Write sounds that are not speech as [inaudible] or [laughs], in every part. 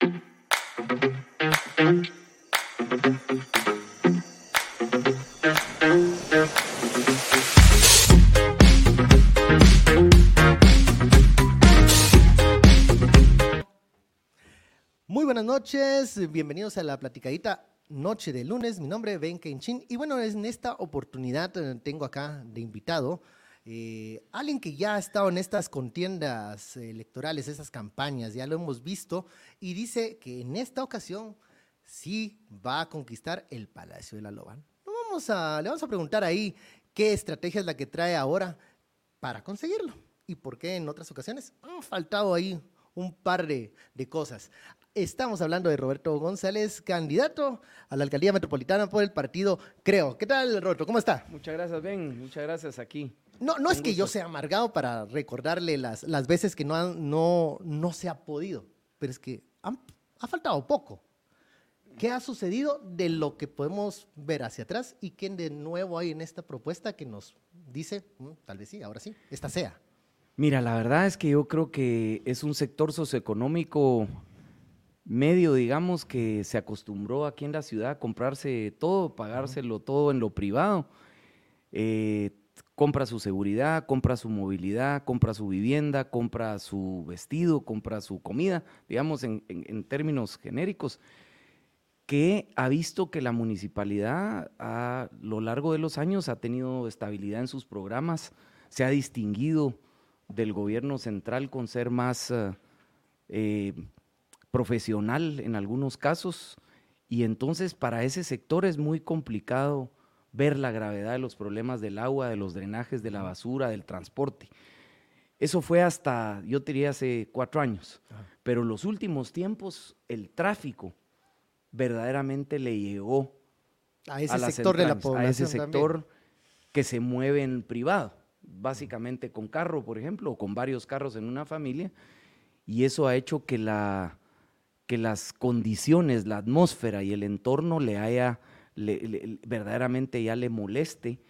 Muy buenas noches, bienvenidos a la platicadita noche de lunes. Mi nombre es Ben Kenchin y bueno, en esta oportunidad eh, tengo acá de invitado eh, alguien que ya ha estado en estas contiendas electorales, esas campañas, ya lo hemos visto y dice que en esta ocasión sí va a conquistar el Palacio de la Loba. No vamos a, le vamos a preguntar ahí qué estrategia es la que trae ahora para conseguirlo y por qué en otras ocasiones han faltado ahí un par de, de cosas. Estamos hablando de Roberto González, candidato a la alcaldía metropolitana por el partido Creo. ¿Qué tal, Roberto? ¿Cómo está? Muchas gracias, Ben. Muchas gracias aquí. No, no es que yo sea amargado para recordarle las, las veces que no, han- no, no se ha podido, pero es que han- ha faltado poco. ¿Qué ha sucedido de lo que podemos ver hacia atrás y qué de nuevo hay en esta propuesta que nos dice, "Mm, tal vez sí, ahora sí, esta sea? Mira, la verdad es que yo creo que es un sector socioeconómico medio, digamos, que se acostumbró aquí en la ciudad a comprarse todo, pagárselo todo en lo privado. Eh, compra su seguridad, compra su movilidad, compra su vivienda, compra su vestido, compra su comida, digamos, en, en- términos genéricos, que ha visto que la municipalidad a lo largo de los años ha tenido estabilidad en sus programas, se ha distinguido del gobierno central con ser más eh, eh, profesional en algunos casos, y entonces para ese sector es muy complicado ver la gravedad de los problemas del agua, de los drenajes, de la basura, del transporte. Eso fue hasta, yo diría, hace cuatro años. Pero los últimos tiempos, el tráfico verdaderamente le llegó A ese a sector de la población. a ese también. sector que se mueve en privado, básicamente con carro, por ejemplo, o con varios carros en una familia, y eso ha hecho que, la, que las condiciones, la atmósfera y el entorno le haya, verdaderamente ya le moleste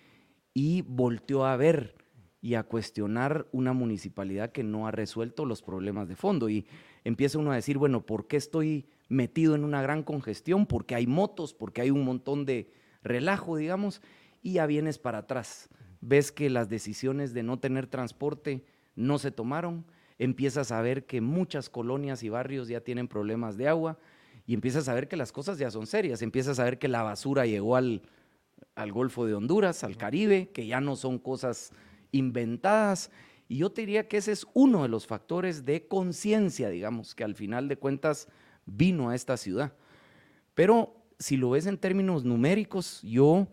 y volteó a ver y a cuestionar una municipalidad que no ha resuelto los problemas de fondo. Y empieza uno a decir, bueno, ¿por qué estoy metido en una gran congestión? Porque hay motos, porque hay un montón de relajo, digamos, y ya vienes para atrás. Ves que las decisiones de no tener transporte no se tomaron, empiezas a ver que muchas colonias y barrios ya tienen problemas de agua y empiezas a ver que las cosas ya son serias, empiezas a ver que la basura llegó al, al Golfo de Honduras, al Caribe, que ya no son cosas inventadas. Y yo te diría que ese es uno de los factores de conciencia, digamos, que al final de cuentas vino a esta ciudad. Pero si lo ves en términos numéricos, yo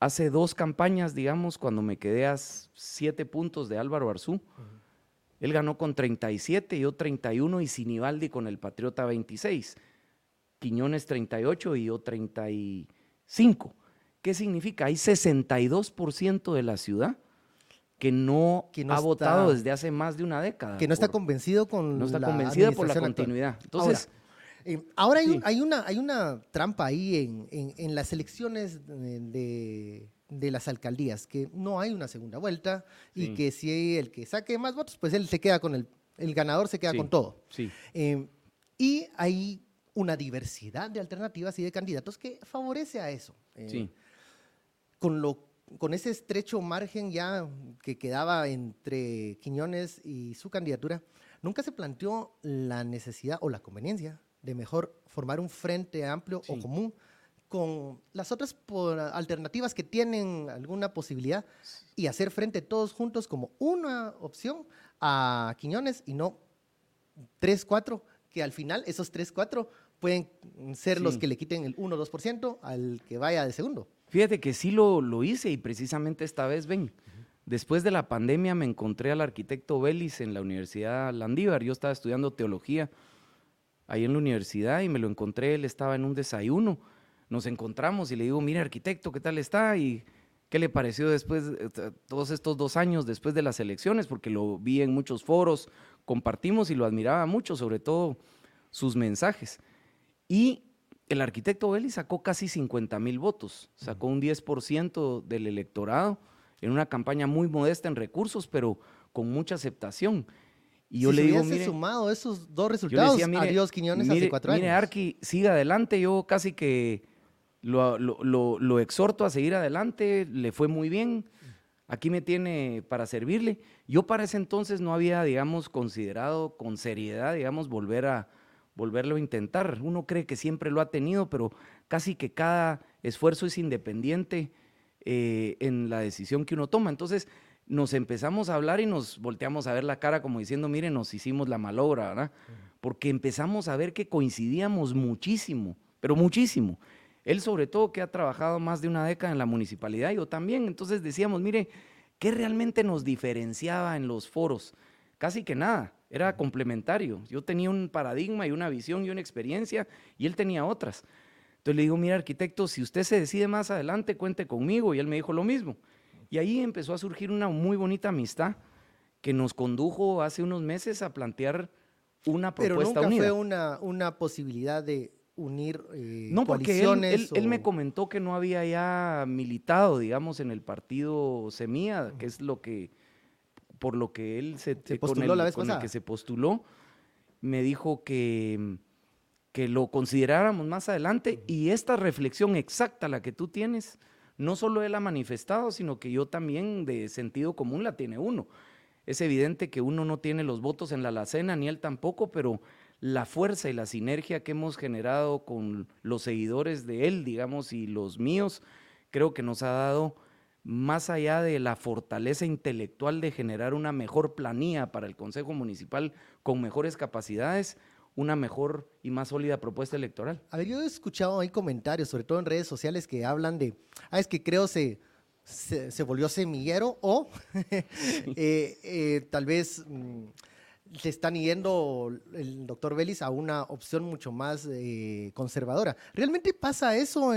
hace dos campañas, digamos, cuando me quedé a siete puntos de Álvaro Arzú, él ganó con 37, yo 31 y Sinibaldi con el Patriota 26. Quiñones 38 y yo 35. ¿Qué significa? Hay 62% de la ciudad que no, Que no ha está- votado desde hace más de una década. Que no está convencido con no está la convencida por la actual. continuidad. Entonces, Eh, ahora hay, un- hay una, hay una trampa ahí en, en- en las elecciones de, de- de las alcaldías, que no hay una segunda vuelta y Sí. que si el que saque más votos, pues él se queda con el, el ganador se queda Sí. con todo. sí, Eh, y hay una diversidad de alternativas y de candidatos que favorece a eso. Eh, sí. con, lo, con ese estrecho margen ya que quedaba entre Quiñones y su candidatura, nunca se planteó la necesidad o la conveniencia de mejor formar un frente amplio o común con las otras por- alternativas que tienen alguna posibilidad y hacer frente todos juntos como una opción a Quiñones y no tres, cuatro, que al final esos tres, cuatro pueden ser los Sí. que le quiten el 1 o 2% al que vaya de segundo. Fíjate que sí lo, lo hice y precisamente esta vez, ven, después de la pandemia me encontré al arquitecto Vélez en la Universidad Landívar. Yo estaba estudiando teología ahí en la universidad y me lo encontré, él estaba en un desayuno. Nos encontramos y le digo, mire arquitecto, ¿qué tal está? Y qué le pareció después, eh, todos estos dos años después de las elecciones, porque lo vi en muchos foros, compartimos y lo admiraba mucho, sobre todo sus mensajes. Y el arquitecto Vélez sacó casi 50 mil votos, sacó un 10% del electorado en una campaña muy modesta en recursos, pero con mucha aceptación. Y yo le digo, mire, sumado esos dos resultados, decía, adiós Quiñones hace cuatro años. Mire, Arqui, siga adelante, yo casi que lo, lo, lo, exhorto a seguir adelante, le fue muy bien, aquí me tiene para servirle. Yo para ese entonces no había, digamos, considerado con seriedad, digamos, volver a volverlo a intentar. Uno cree que siempre lo ha tenido, pero casi que cada esfuerzo es independiente eh, en la decisión que uno toma. Entonces nos empezamos a hablar y nos volteamos a ver la cara como diciendo, miren, nos hicimos la malobra, ¿verdad? Porque empezamos a ver que coincidíamos muchísimo, pero muchísimo. Él sobre todo que ha trabajado más de una década en la municipalidad, yo también. Entonces decíamos, mire, ¿qué realmente nos diferenciaba en los foros? Casi que nada, era complementario. Yo tenía un paradigma y una visión y una experiencia y él tenía otras. Entonces le digo, mira arquitecto, si usted se decide más adelante, cuente conmigo. Y él me dijo lo mismo. Y ahí empezó a surgir una muy bonita amistad que nos condujo hace unos meses a plantear una propuesta Pero nunca fue una, una posibilidad de unir eh, No, porque él, me comentó que no había ya militado, digamos, en el partido Semilla, que es lo que, por lo que él se, postuló la vez con el que se postuló, me dijo que, que lo consideráramos más adelante y esta reflexión exacta, la que tú tienes, no solo él ha manifestado, sino que yo también de sentido común la tiene uno. Es evidente que uno no tiene los votos en la alacena, ni él tampoco, pero la fuerza y la sinergia que hemos generado con los seguidores de él, digamos, y los míos, creo que nos ha dado, más allá de la fortaleza intelectual de generar una mejor planilla para el Consejo Municipal con mejores capacidades, una mejor y más sólida propuesta electoral. A ver, yo he escuchado ahí comentarios, sobre todo en redes sociales, que hablan de, ah, es que creo se, se, volvió semillero o [laughs] eh, eh, tal vez... Mm, se están yendo el doctor Vélez a una opción mucho más eh, conservadora. ¿Realmente pasa eso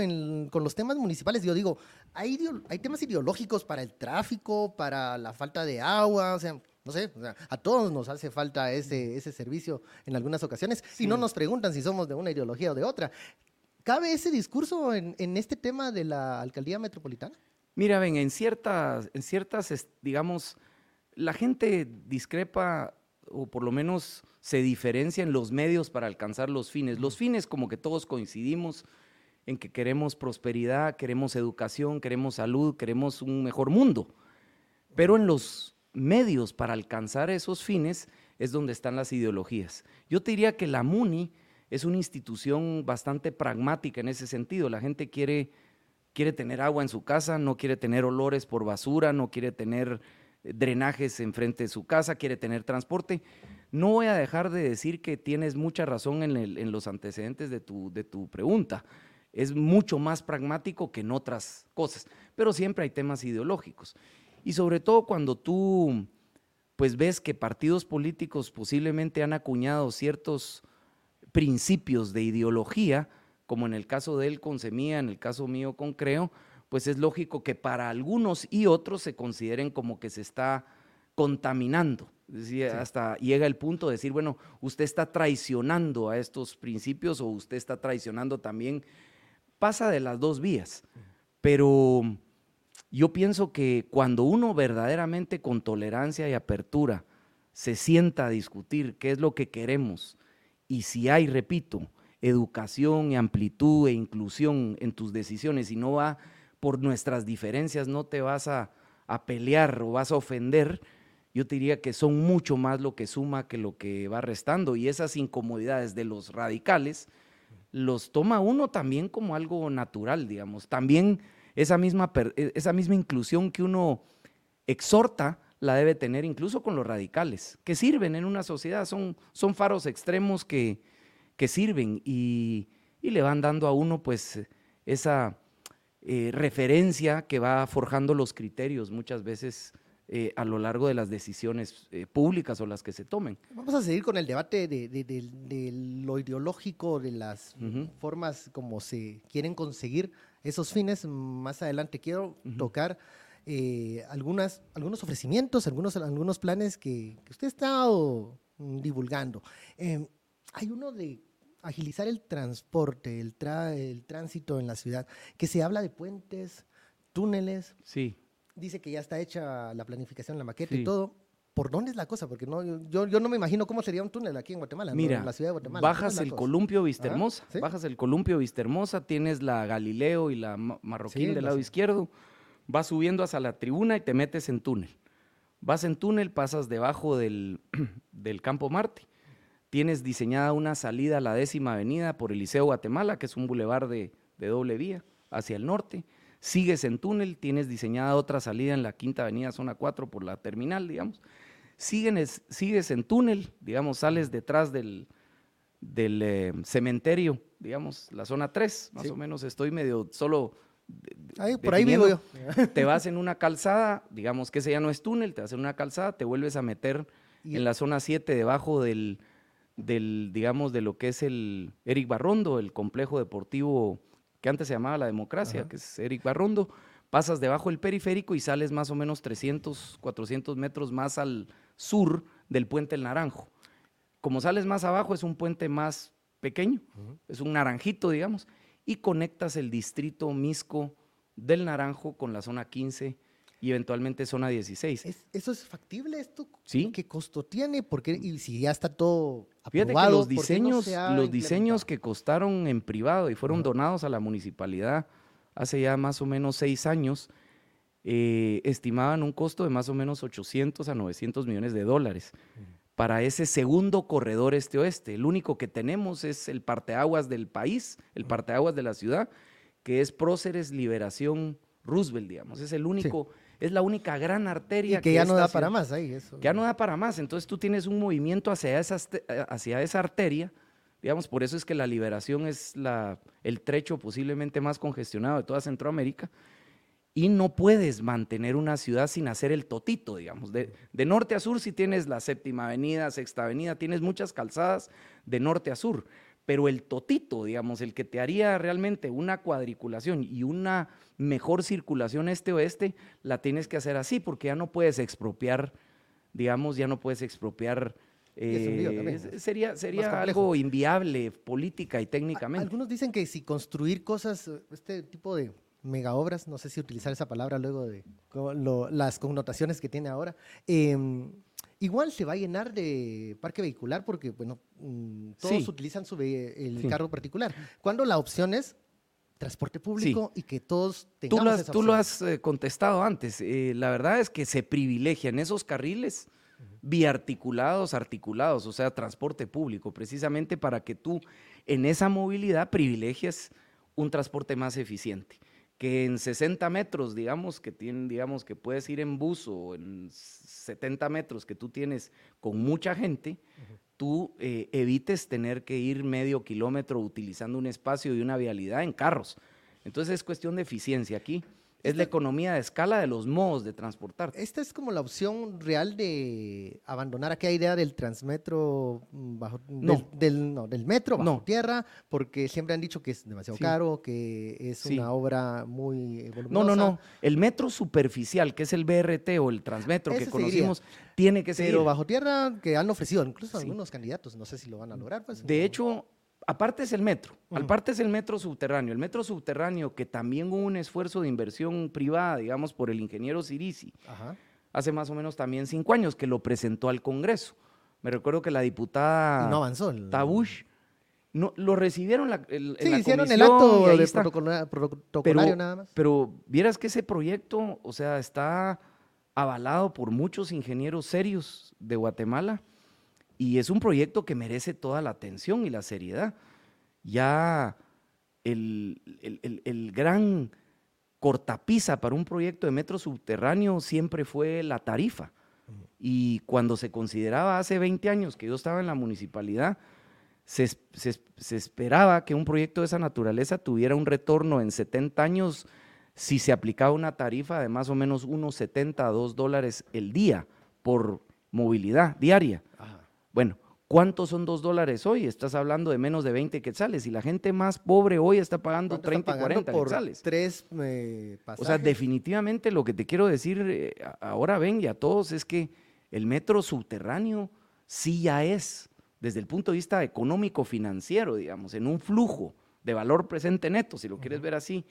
con los temas municipales? Yo digo, hay, hay temas ideológicos para el tráfico, para la falta de agua, o sea, no sé, a todos nos hace falta ese, ese servicio en algunas ocasiones y no nos preguntan si somos de una ideología o de otra. ¿Cabe ese discurso en, en este tema de la alcaldía metropolitana? Mira, ven, en ciertas, en ciertas, digamos, la gente discrepa o por lo menos se diferencian los medios para alcanzar los fines. Los fines como que todos coincidimos en que queremos prosperidad, queremos educación, queremos salud, queremos un mejor mundo. Pero en los medios para alcanzar esos fines es donde están las ideologías. Yo te diría que la MUNI es una institución bastante pragmática en ese sentido. La gente quiere, quiere tener agua en su casa, no quiere tener olores por basura, no quiere tener drenajes enfrente de su casa, quiere tener transporte. No voy a dejar de decir que tienes mucha razón en, los antecedentes de tu, de tu pregunta. Es mucho más pragmático que en otras cosas, pero siempre hay temas ideológicos. Y sobre todo cuando tú pues ves que partidos políticos posiblemente han acuñado ciertos principios de ideología, como en el caso de él con Semilla, en el caso mío con Creo, pues es lógico que para algunos y otros se consideren como que se está contaminando. Hasta llega el punto de decir, bueno, usted está traicionando a estos principios o usted está traicionando también. Pasa de las dos vías, pero yo pienso que cuando uno verdaderamente con tolerancia y apertura se sienta a discutir qué es lo que queremos y si hay, repito, educación y amplitud e inclusión en tus decisiones y no va por nuestras diferencias no te vas a, pelear o vas a ofender, yo te diría que son mucho más lo que suma que lo que va restando. Y esas incomodidades de los radicales los toma uno también como algo natural, digamos. También esa misma, e, esa misma inclusión que uno exhorta la debe tener incluso con los radicales, que sirven en una sociedad, son, son faros extremos que, que sirven y, y le van dando a uno pues esa eh, referencia que va forjando los criterios muchas veces eh, a lo largo de las decisiones eh, públicas o las que se tomen. Vamos a seguir con el debate de, lo ideológico, de las formas como se quieren conseguir esos fines. Más adelante quiero tocar algunas, algunos ofrecimientos, algunos, algunos planes que, que usted ha estado divulgando. hay uno de agilizar el transporte, el, el tránsito en la ciudad, que se habla de puentes, túneles. Sí. Dice que ya está hecha la planificación, la maqueta y todo. ¿Por dónde es la cosa? Porque no, yo, yo no me imagino cómo sería un túnel aquí en Guatemala, Mira, en la ciudad de Guatemala. bajas el columpio Vistahermosa, ¿sí? bajas el columpio Vistahermosa, tienes la Galileo y la Ma- Marroquín Sí, del lado sé. izquierdo, vas subiendo hasta la tribuna y te metes en túnel. Vas en túnel, pasas debajo del, [clears throat] del Campo Marte. Tienes diseñada una salida a la décima avenida por el Liceo Guatemala, que es un bulevar de, de doble vía hacia el norte. Sigues en túnel, tienes diseñada otra salida en la quinta avenida, zona 4, por la terminal, digamos. Siguen- sigues en túnel, digamos, sales detrás del, del eh, cementerio, digamos, la zona 3, más Sí. o menos estoy medio solo. de- de- Ahí, por ahí vivo yo. Te vas en una calzada, digamos que ese ya no es túnel, te vas en una calzada, te vuelves a meter Y- en la zona 7 debajo del, del, digamos, de lo que es el Eric Barrondo, el complejo deportivo que antes se llamaba La Democracia, Ajá. que es Eric Barrondo, pasas debajo del periférico y sales más o menos 300, 400 metros más al sur del puente El Naranjo. Como sales más abajo es un puente más pequeño, es un naranjito, digamos, y conectas el distrito Misco del Naranjo con la zona 15 y eventualmente zona 16. ¿Es- ¿Eso es factible esto? Sí. ¿Qué costo tiene? Porque y si ya está todo Fíjate aprobado, que los ¿por qué no diseños, se ha los diseños que costaron en privado y fueron donados a la municipalidad hace ya más o menos seis años, eh, estimaban un costo de más o menos 800 a 900 millones de dólares para ese segundo corredor este-oeste. El único que tenemos es el parteaguas del país, el parteaguas de la ciudad, que es Próceres Liberación Roosevelt, digamos. Es el único, es la única gran arteria Y que ya no da para más ahí. Eso. que ya no da para más. Entonces tú tienes un movimiento hacia esa, aste- eh, hacia esa arteria, digamos, por eso es que la liberación es la, el trecho posiblemente más congestionado de toda Centroamérica. Y no puedes mantener una ciudad sin hacer el totito, digamos. De, de norte a sur si tienes la séptima avenida, sexta avenida, tienes muchas calzadas de norte a sur. Pero el totito, digamos, el que te haría realmente una cuadriculación y una mejor circulación este-oeste, la tienes que hacer así, porque ya no puedes expropiar, digamos, ya no puedes expropiar. Eh, sería sería algo inviable política y técnicamente. Algunos dicen que si construir cosas, este tipo de mega obras, no sé si utilizar esa palabra luego de lo- las connotaciones que tiene ahora, em, igual se va a llenar de parque vehicular porque, bueno, mm, todos Sí. utilizan su el Sí. carro particular. Cuando la opción es transporte público y que todos tengamos Tú lo has, esa tú lo has eh, contestado antes. eh, la verdad es que se privilegian esos carriles biarticulados, articulados, o sea, transporte público, precisamente para que tú en esa movilidad privilegies un transporte más eficiente. Que en 60 metros, digamos, que tienen, digamos, que puedes ir en bus o en 70 metros que tú tienes con mucha gente, tú eh, evites tener que ir medio kilómetro utilizando un espacio y una vialidad en carros. Entonces es cuestión de eficiencia aquí. Es la economía de escala de los modos de transportar. Esta es como la opción real de abandonar aquella idea del transmetro bajo No. del, del- no, del metro bajo No. tierra, porque siempre han dicho que es demasiado Sí. caro, que es Sí. una obra muy eh, No, no, voluminosa. no. El metro superficial, que es el BRT o el Transmetro que conocimos, tiene que ser. Pero bajo tierra que han ofrecido incluso Sí. algunos candidatos, no sé si lo van a lograr. Pues, De hecho, aparte es el metro, Ujú. aparte es el metro subterráneo. El metro subterráneo, que también hubo un esfuerzo de inversión privada, digamos, por el ingeniero Cirisi, Ajá. hace más o menos también cinco años, que lo presentó al Congreso. Me recuerdo que la diputada no avanzó. el- Tabush, no, lo recibieron la, el- en Sí, la hicieron el acto de protocolario nada más. Pero vieras que ese proyecto, o sea, está avalado por muchos ingenieros serios de Guatemala y es un proyecto que merece toda la atención y la seriedad. Ya el, gran cortapisa para un proyecto de metro subterráneo siempre fue la tarifa. Y cuando se consideraba hace 20 años que yo estaba en la municipalidad, se, es- se es- se esperaba que un proyecto de esa naturaleza tuviera un retorno en 70 años si se aplicaba una tarifa de más o menos unos 70 a 2 dólares el día por movilidad diaria. Ajá. Bueno, ¿cuántos son 2 dólares hoy? Estás hablando de menos de 20 quetzales y la gente más pobre hoy está pagando ¿Cuánto 30 y están pagando 40 por quetzales. tres eh, O sea, definitivamente lo que te quiero decir eh, ahora ven y a todos es que el metro subterráneo sí ya es, desde el punto de vista económico financiero, digamos, en un flujo de valor presente neto, si lo quieres ver así,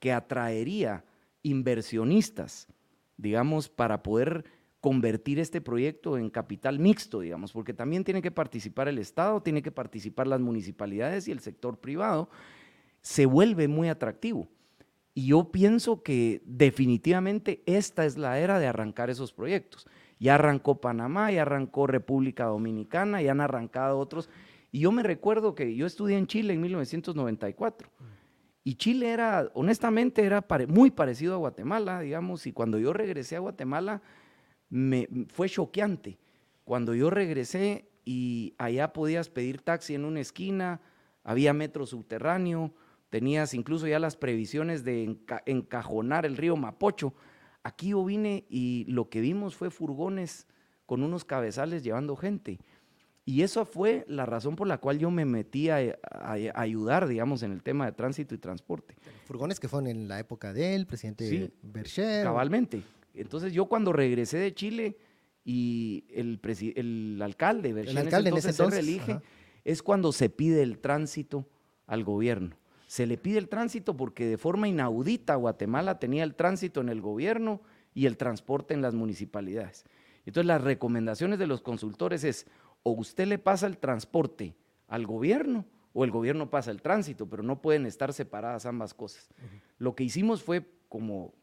que atraería inversionistas, digamos, para poder convertir este proyecto en capital mixto, digamos, porque también tiene que participar el Estado, tiene que participar las municipalidades y el sector privado, se vuelve muy atractivo. Y yo pienso que definitivamente esta es la era de arrancar esos proyectos. Ya arrancó Panamá, ya arrancó República Dominicana, ya han arrancado otros. Y yo me recuerdo que yo estudié en Chile en 1994. Y Chile era, honestamente, era muy parecido a Guatemala, digamos, y cuando yo regresé a Guatemala, me, fue choqueante. Cuando yo regresé y allá podías pedir taxi en una esquina, había metro subterráneo, tenías incluso ya las previsiones de encajonar el río Mapocho. Aquí yo vine y lo que vimos fue furgones con unos cabezales llevando gente. Y esa fue la razón por la cual yo me metí a, ayudar, digamos, en el tema de tránsito y transporte. Furgones que fueron en la época del presidente sí, Bercher. Cabalmente. Entonces yo cuando regresé de Chile y el, el alcalde, el alcalde en ese entonces, se reelige, es cuando se pide el tránsito al gobierno. Se le pide el tránsito porque de forma inaudita Guatemala tenía el tránsito en el gobierno y el transporte en las municipalidades. Entonces las recomendaciones de los consultores es o usted le pasa el transporte al gobierno o el gobierno pasa el tránsito, pero no pueden estar separadas ambas cosas. Lo que hicimos fue como,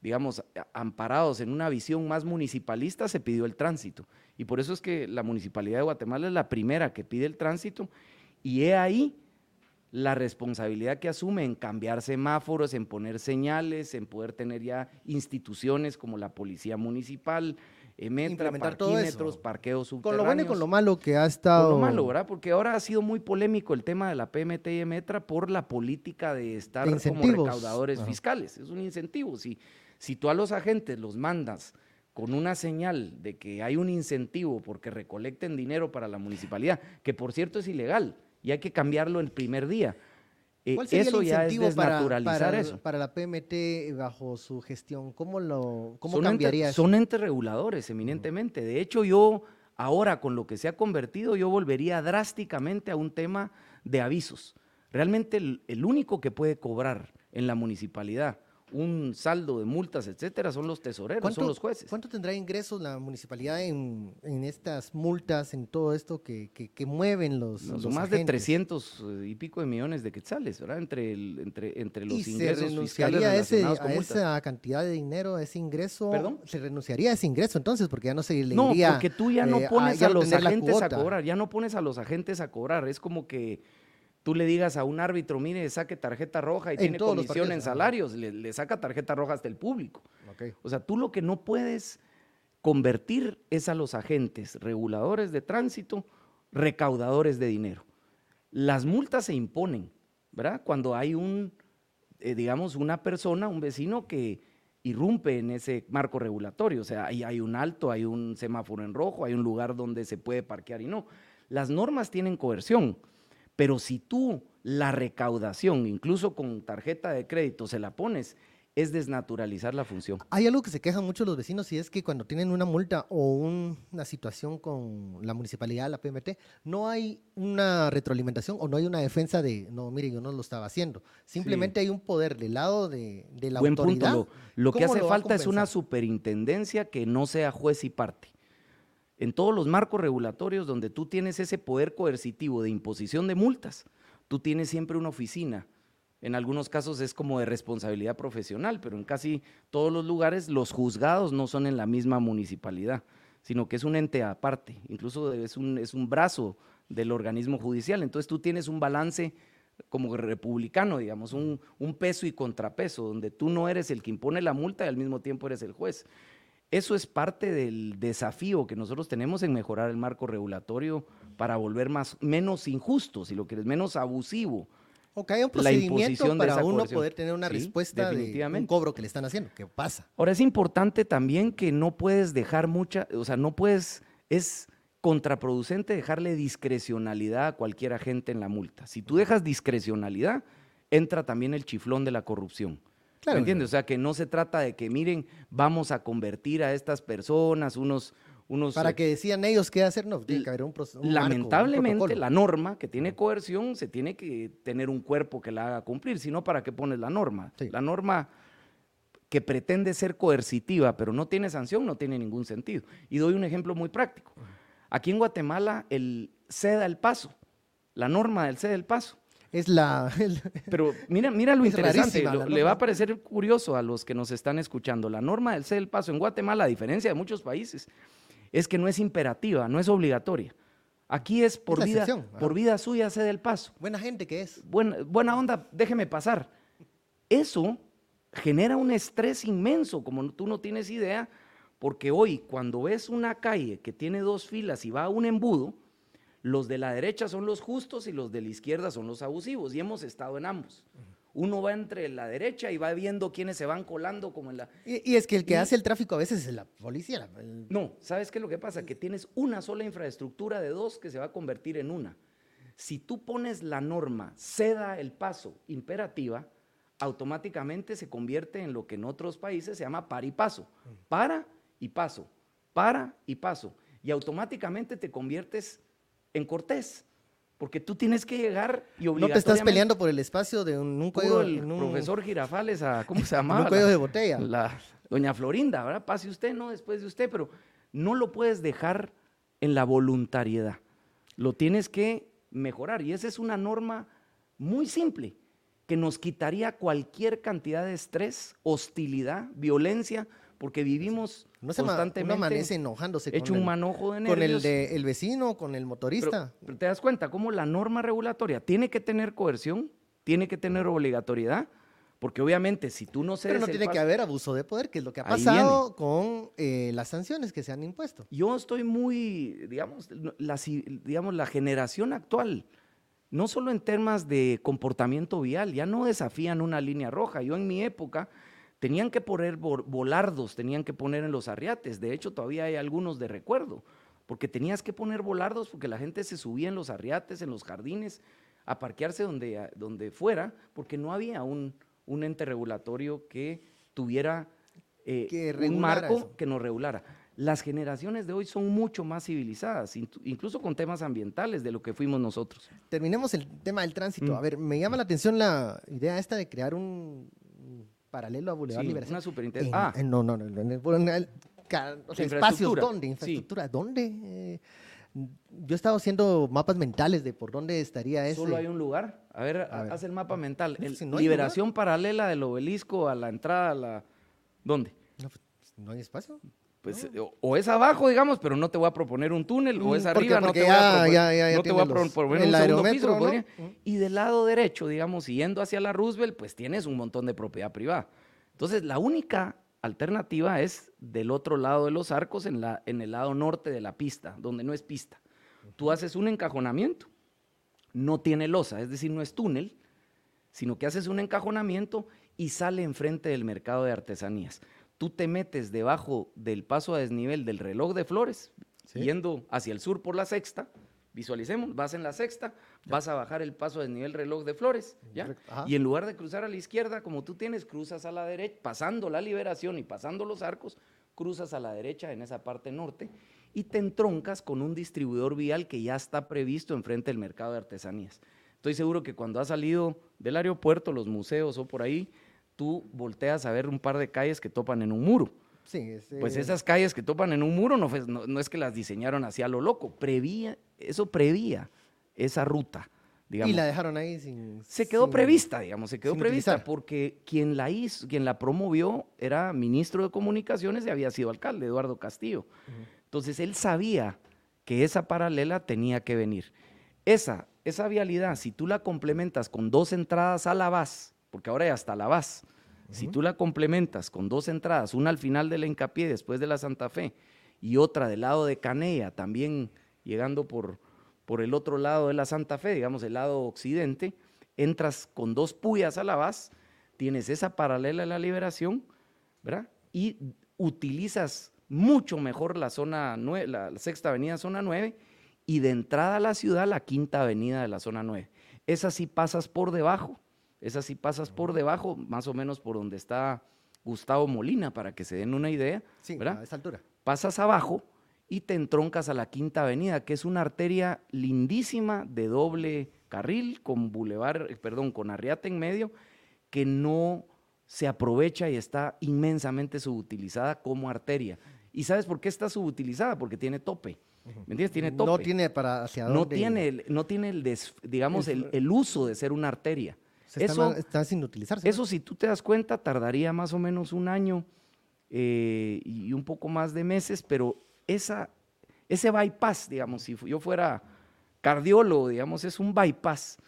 digamos, amparados en una visión más municipalista, se pidió el tránsito. Y por eso es que la Municipalidad de Guatemala es la primera que pide el tránsito y he ahí la responsabilidad que asume en cambiar semáforos, en poner señales, en poder tener ya instituciones como la Policía Municipal, Metra, parquímetros, parqueos subterráneos. Con lo bueno y con lo malo que ha estado. Con lo malo, ¿verdad? Porque ahora ha sido muy polémico el tema de la PMT y Metra por la política de estar como recaudadores fiscales. Es un incentivo. Si, si tú a los agentes los mandas con una señal de que hay un incentivo porque recolecten dinero para la municipalidad, que por cierto es ilegal y hay que cambiarlo el primer día eh, ¿Cuál sería eso el ya es desnaturalizar para, eso. Para la PMT bajo su gestión, ¿cómo lo cómo cambiaría eso? Son entes reguladores, eminentemente. De hecho, yo ahora con lo que se ha convertido, yo volvería drásticamente a un tema de avisos. Realmente el único que puede cobrar en la municipalidad un saldo de multas, etcétera, son los tesoreros, son los jueces. ¿Cuánto tendrá ingresos la municipalidad en, estas multas, en todo esto que, mueven los, Son más de 300 y pico de millones de quetzales, ¿verdad? Entre, entre, entre los ingresos fiscales relacionados a esa cantidad de dinero, a ese ingreso? ¿Perdón? ¿Se renunciaría a ese ingreso entonces? Porque ya no se le No, porque tú ya no eh, pones a los agentes a cobrar, ya no pones a los agentes a cobrar, es como que tú le digas a un árbitro, mire, saque tarjeta roja y tiene comisión en salarios, le, saca tarjeta roja hasta el público. O sea, tú lo que no puedes convertir es a los agentes reguladores de tránsito recaudadores de dinero. Las multas se imponen, ¿verdad? Cuando hay un, eh, digamos, una persona, un vecino que irrumpe en ese marco regulatorio, o sea, hay, hay un alto, hay un semáforo en rojo, hay un lugar donde se puede parquear y no. Las normas tienen coerción. Pero si tú la recaudación, incluso con tarjeta de crédito, se la pones, es desnaturalizar la función. Hay algo que se quejan mucho los vecinos y es que cuando tienen una multa o una situación con la municipalidad, la PMT, no hay una retroalimentación o no hay una defensa de, no, mire, yo no lo estaba haciendo. Simplemente hay un poder del lado de, la autoridad. Punto. Lo, que hace falta es una superintendencia que no sea juez y parte en todos los marcos regulatorios donde tú tienes ese poder coercitivo de imposición de multas, tú tienes siempre una oficina. En algunos casos es como de responsabilidad profesional, pero en casi todos los lugares los juzgados no son en la misma municipalidad, sino que es un ente aparte, incluso es un, es un brazo del organismo judicial. Entonces tú tienes un balance como republicano, digamos, un, un, peso y contrapeso, donde tú no eres el que impone la multa y al mismo tiempo eres el juez. Eso es parte del desafío que nosotros tenemos en mejorar el marco regulatorio para volver más, menos injusto, si lo quieres, menos abusivo. O que haya un procedimiento para uno poder tener una respuesta de un cobro que le están haciendo. ¿Qué pasa? Ahora, es importante también que no puedes dejar mucha, o sea, no puedes, es contraproducente dejarle discrecionalidad a cualquier agente en la multa. Si tú dejas discrecionalidad, entra también el chiflón de la corrupción. ¿Me entiendes? O sea, que no se trata de que, miren, vamos a convertir a estas personas, unos... unos Para que decían ellos qué hacer, no, tiene que haber un proceso. Lamentablemente, la norma que tiene coerción se tiene que tener un cuerpo que la haga cumplir, si no, ¿para qué pones la norma? La norma que pretende ser coercitiva, pero no tiene sanción, no tiene ningún sentido. Y doy un ejemplo muy práctico. Aquí en Guatemala, el ceda el paso, la norma del ceda el paso. [laughs] Es la... Pero mira, mira lo interesante, le va a parecer curioso a los que nos están escuchando. La norma del ceda el paso en Guatemala, a diferencia de muchos países, es que no es imperativa, no es obligatoria. Aquí es por, vida, por vida suya cede el paso. Buena gente que es. Buena, buena onda, déjeme pasar. Eso genera un estrés inmenso, como tú no tienes idea, porque hoy cuando ves una calle que tiene dos filas y va a un embudo, los de la derecha son los justos y los de la izquierda son los abusivos, y hemos estado en ambos. Uno va entre la derecha y va viendo quiénes se van colando como en la... Y, es que el que hace el tráfico a veces es la policía. No, ¿sabes qué es lo que pasa? Que tienes una sola infraestructura de dos que se va a convertir en una. Si tú pones la norma, ceda el paso imperativa, automáticamente se convierte en lo que en otros países se llama par y paso. Para y paso, para y paso. Y automáticamente te conviertes en cortés. Porque tú tienes que llegar y obligatoriamente... No te estás peleando por el espacio de un, un cuello... El profesor Girafales a... ¿Cómo [laughs] se llama? un cuello de botella. La, doña Florinda, ¿verdad? Pase usted, no después de usted, pero no lo puedes dejar en la voluntariedad. Lo tienes que mejorar. Y esa es una norma muy simple que nos quitaría cualquier cantidad de estrés, hostilidad, violencia, porque vivimos no se constantemente. amanece enojándose hecho un manojo de nervios. Con el, de, el vecino, con el motorista. Pero, te das cuenta cómo la norma regulatoria tiene que tener coerción, tiene que tener obligatoriedad, porque obviamente si tú no cedes Pero no tiene que haber abuso de poder, que es lo que ha pasado con eh, las sanciones que se han impuesto. Yo estoy muy, digamos, la, digamos, la generación actual, no solo en temas de comportamiento vial, ya no desafían una línea roja. Yo en mi época Tenían que poner volardos, tenían que poner en los arriates. De hecho, todavía hay algunos de recuerdo, porque tenías que poner volardos porque la gente se subía en los arriates, en los jardines, a parquearse donde, donde fuera, porque no había un, un ente regulatorio que tuviera eh, un marco que nos regulara. Las generaciones de hoy son mucho más civilizadas, incluso con temas ambientales de lo que fuimos nosotros. Terminemos el tema del tránsito. Mm. A ver, me llama la atención la idea esta de crear un, paralelo a Boulevard sí, Liberación. Una super Ah. no, no, no. no, espacios, ¿dónde? Infraestructura, ¿dónde? Eh, yo he estado haciendo mapas mentales de por dónde estaría ese. Solo hay un lugar. A ver, haz el mapa mental. liberación paralela del obelisco a la entrada a la. ¿Dónde? No, pues, no hay espacio. Pues o, es abajo, digamos, pero no te voy a proponer un túnel, o es arriba, no te voy a proponer, no te voy a proponer un segundo piso. Y del lado derecho, digamos, yendo hacia la Roosevelt, pues tienes un montón de propiedad privada. Entonces, la única alternativa es del otro lado de los arcos, en, la, en el lado norte de la pista, donde no es pista. Tú haces un encajonamiento, no tiene losa, es decir, no es túnel, sino que haces un encajonamiento y sale enfrente del mercado de artesanías tú te metes debajo del paso a desnivel del reloj de flores, yendo hacia el sur por la sexta, visualicemos, vas en la sexta, vas a bajar el paso a desnivel reloj de flores, ¿ya? Y en lugar de cruzar a la izquierda, como tú tienes, cruzas a la derecha, pasando la liberación y pasando los arcos, cruzas a la derecha en esa parte norte y te entroncas con un distribuidor vial que ya está previsto enfrente del mercado de artesanías. Estoy seguro que cuando has salido del aeropuerto, los museos o por ahí, tú volteas a ver un par de calles que topan en un muro. Sí, Pues esas calles que topan en un muro no, no, es que las diseñaron así a lo loco, prevía, eso prevía esa ruta. Digamos. Y la dejaron ahí sin... Se quedó prevista, digamos, se quedó prevista porque quien la hizo, quien la promovió era ministro de comunicaciones y había sido alcalde, Eduardo Castillo. Entonces él sabía que esa paralela tenía que venir. Esa, esa vialidad, si tú la complementas con dos entradas a la base, porque ahora ya hasta la vas. Si tú la complementas con dos entradas, una al final de la hincapié después de la Santa Fe y otra del lado de Canella, también llegando por, por el otro lado de la Santa Fe, digamos el lado occidente, entras con dos puyas a la vas, tienes esa paralela de la liberación, ¿verdad? Y utilizas mucho mejor la zona la sexta avenida zona 9 y de entrada a la ciudad la quinta avenida de la zona 9. Esa sí pasas por debajo es así, pasas por debajo, más o menos por donde está Gustavo Molina, para que se den una idea. Sí, a esa altura. Pasas abajo y te entroncas a la Quinta Avenida, que es una arteria lindísima de doble carril con bulevar, eh, perdón, con arriate en medio, que no se aprovecha y está inmensamente subutilizada como arteria. ¿Y sabes por qué está subutilizada? Porque tiene tope. ¿Me entiendes? Tiene tope. No tiene para hacia dónde. No tiene, el, no tiene el, digamos, el, el, uso de ser una arteria. Eso, está, sin utilizarse. Eso, si tú te das cuenta, tardaría más o menos un año eh, y un poco más de meses, pero esa, ese bypass, digamos, si yo fuera cardiólogo, digamos, es un bypass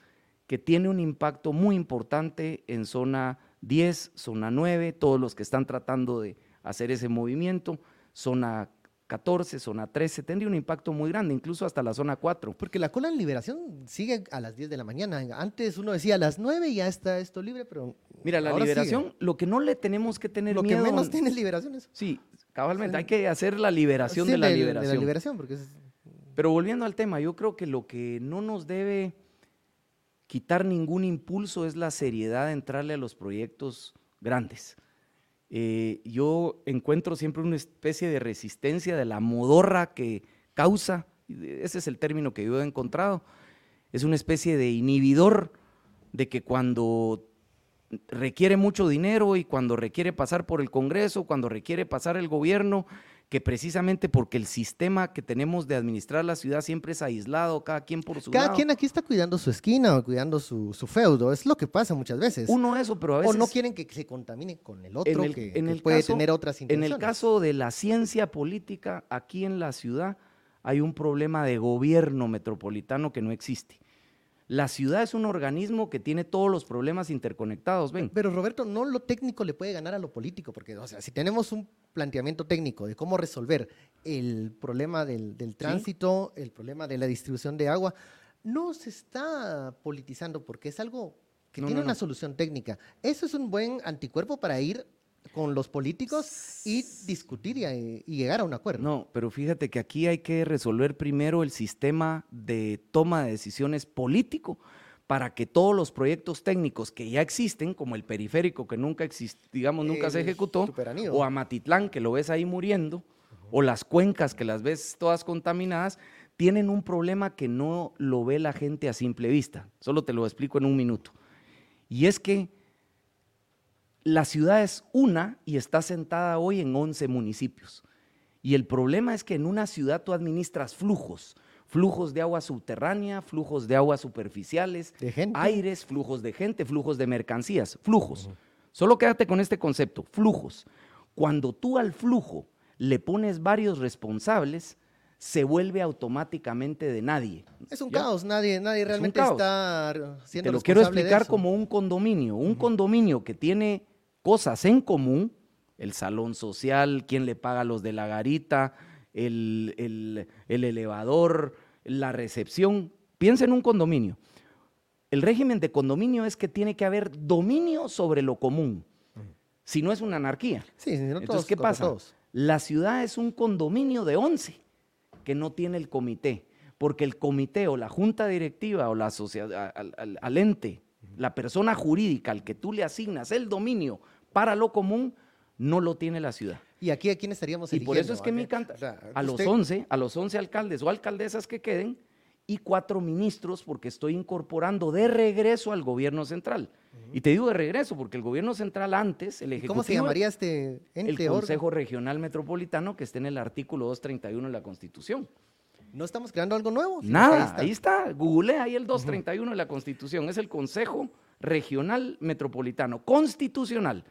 que tiene un impacto muy importante en zona 10, zona 9, todos los que están tratando de hacer ese movimiento, zona 14, zona 13, tendría un impacto muy grande, incluso hasta la zona 4. Porque la cola en liberación sigue a las 10 de la mañana. Antes uno decía a las 9 y ya está esto libre, pero. Mira, la liberación, lo que no le tenemos que tener miedo. Lo que menos tiene liberación eso. Sí, cabalmente, hay que hacer la liberación de la liberación. De la liberación, porque Pero volviendo al tema, yo creo que lo que no nos debe quitar ningún impulso es la seriedad de entrarle a los proyectos grandes. Eh, yo encuentro siempre una especie de resistencia de la modorra que causa, ese es el término que yo he encontrado, es una especie de inhibidor de que cuando requiere mucho dinero y cuando requiere pasar por el Congreso, cuando requiere pasar el gobierno, que precisamente porque el sistema que tenemos de administrar la ciudad siempre es aislado, cada quien por su cada lado. Cada quien aquí está cuidando su esquina o cuidando su, feudo, es lo que pasa muchas veces. Uno eso, pero a veces... O no quieren que se contamine con el otro, que, puede tener otras intenciones. En el caso de la ciencia política, aquí en la ciudad hay un problema de gobierno metropolitano que no existe. La ciudad es un organismo que tiene todos los problemas interconectados, ven. Pero Roberto, no lo técnico le puede ganar a lo político, porque, o sea, si tenemos un planteamiento técnico de cómo resolver el problema del, tránsito, el problema de la distribución de agua, no se está politizando porque es algo que tiene una solución técnica. Eso es un buen anticuerpo para ir con los políticos y discutir y, llegar a un acuerdo. No, pero fíjate que aquí hay que resolver primero el sistema de toma de decisiones político para que todos los proyectos técnicos que ya existen, como el periférico que nunca digamos nunca se ejecutó, o Amatitlán que lo ves ahí muriendo, o las cuencas que las ves todas contaminadas, tienen un problema que no lo ve la gente a simple vista. Solo te lo explico en un minuto. Y es que la ciudad es una y está sentada hoy en 11 municipios. Y el problema es que en una ciudad tú administras flujos, flujos de agua subterránea, flujos de aguas superficiales, aires, flujos de gente, flujos de mercancías, flujos. Solo quédate con este concepto, flujos. Cuando tú al flujo le pones varios responsables, se vuelve automáticamente de nadie. Es un caos, nadie, nadie realmente está siendo Te lo quiero explicar como un condominio, un condominio que tiene cosas en común, el salón social, quién le paga los de la garita, el, el, elevador, la recepción. Piensa en un condominio. El régimen de condominio es que tiene que haber dominio sobre lo común. Si no es una anarquía. Sí, no Entonces, ¿qué pasa? La ciudad es un condominio de 11 que no tiene el comité, porque el comité o la junta directiva o la sociedad, al ente, la persona jurídica al que tú le asignas el dominio para lo común, no lo tiene la ciudad. ¿Y aquí a quién estaríamos eligiendo? Y por eso es que me encanta a los 11, a los 11 alcaldes o alcaldesas que queden y cuatro ministros porque estoy incorporando de regreso al gobierno central. Y te digo de regreso porque el gobierno central antes, el Ejecutivo... ¿Cómo se llamaría este ente? El Consejo Regional Metropolitano que está en el artículo 231 de la Constitución. ¿No estamos creando algo nuevo? Nada, ahí está. Google ahí el 231 de la Constitución. Es el Consejo Regional Metropolitano Constitucional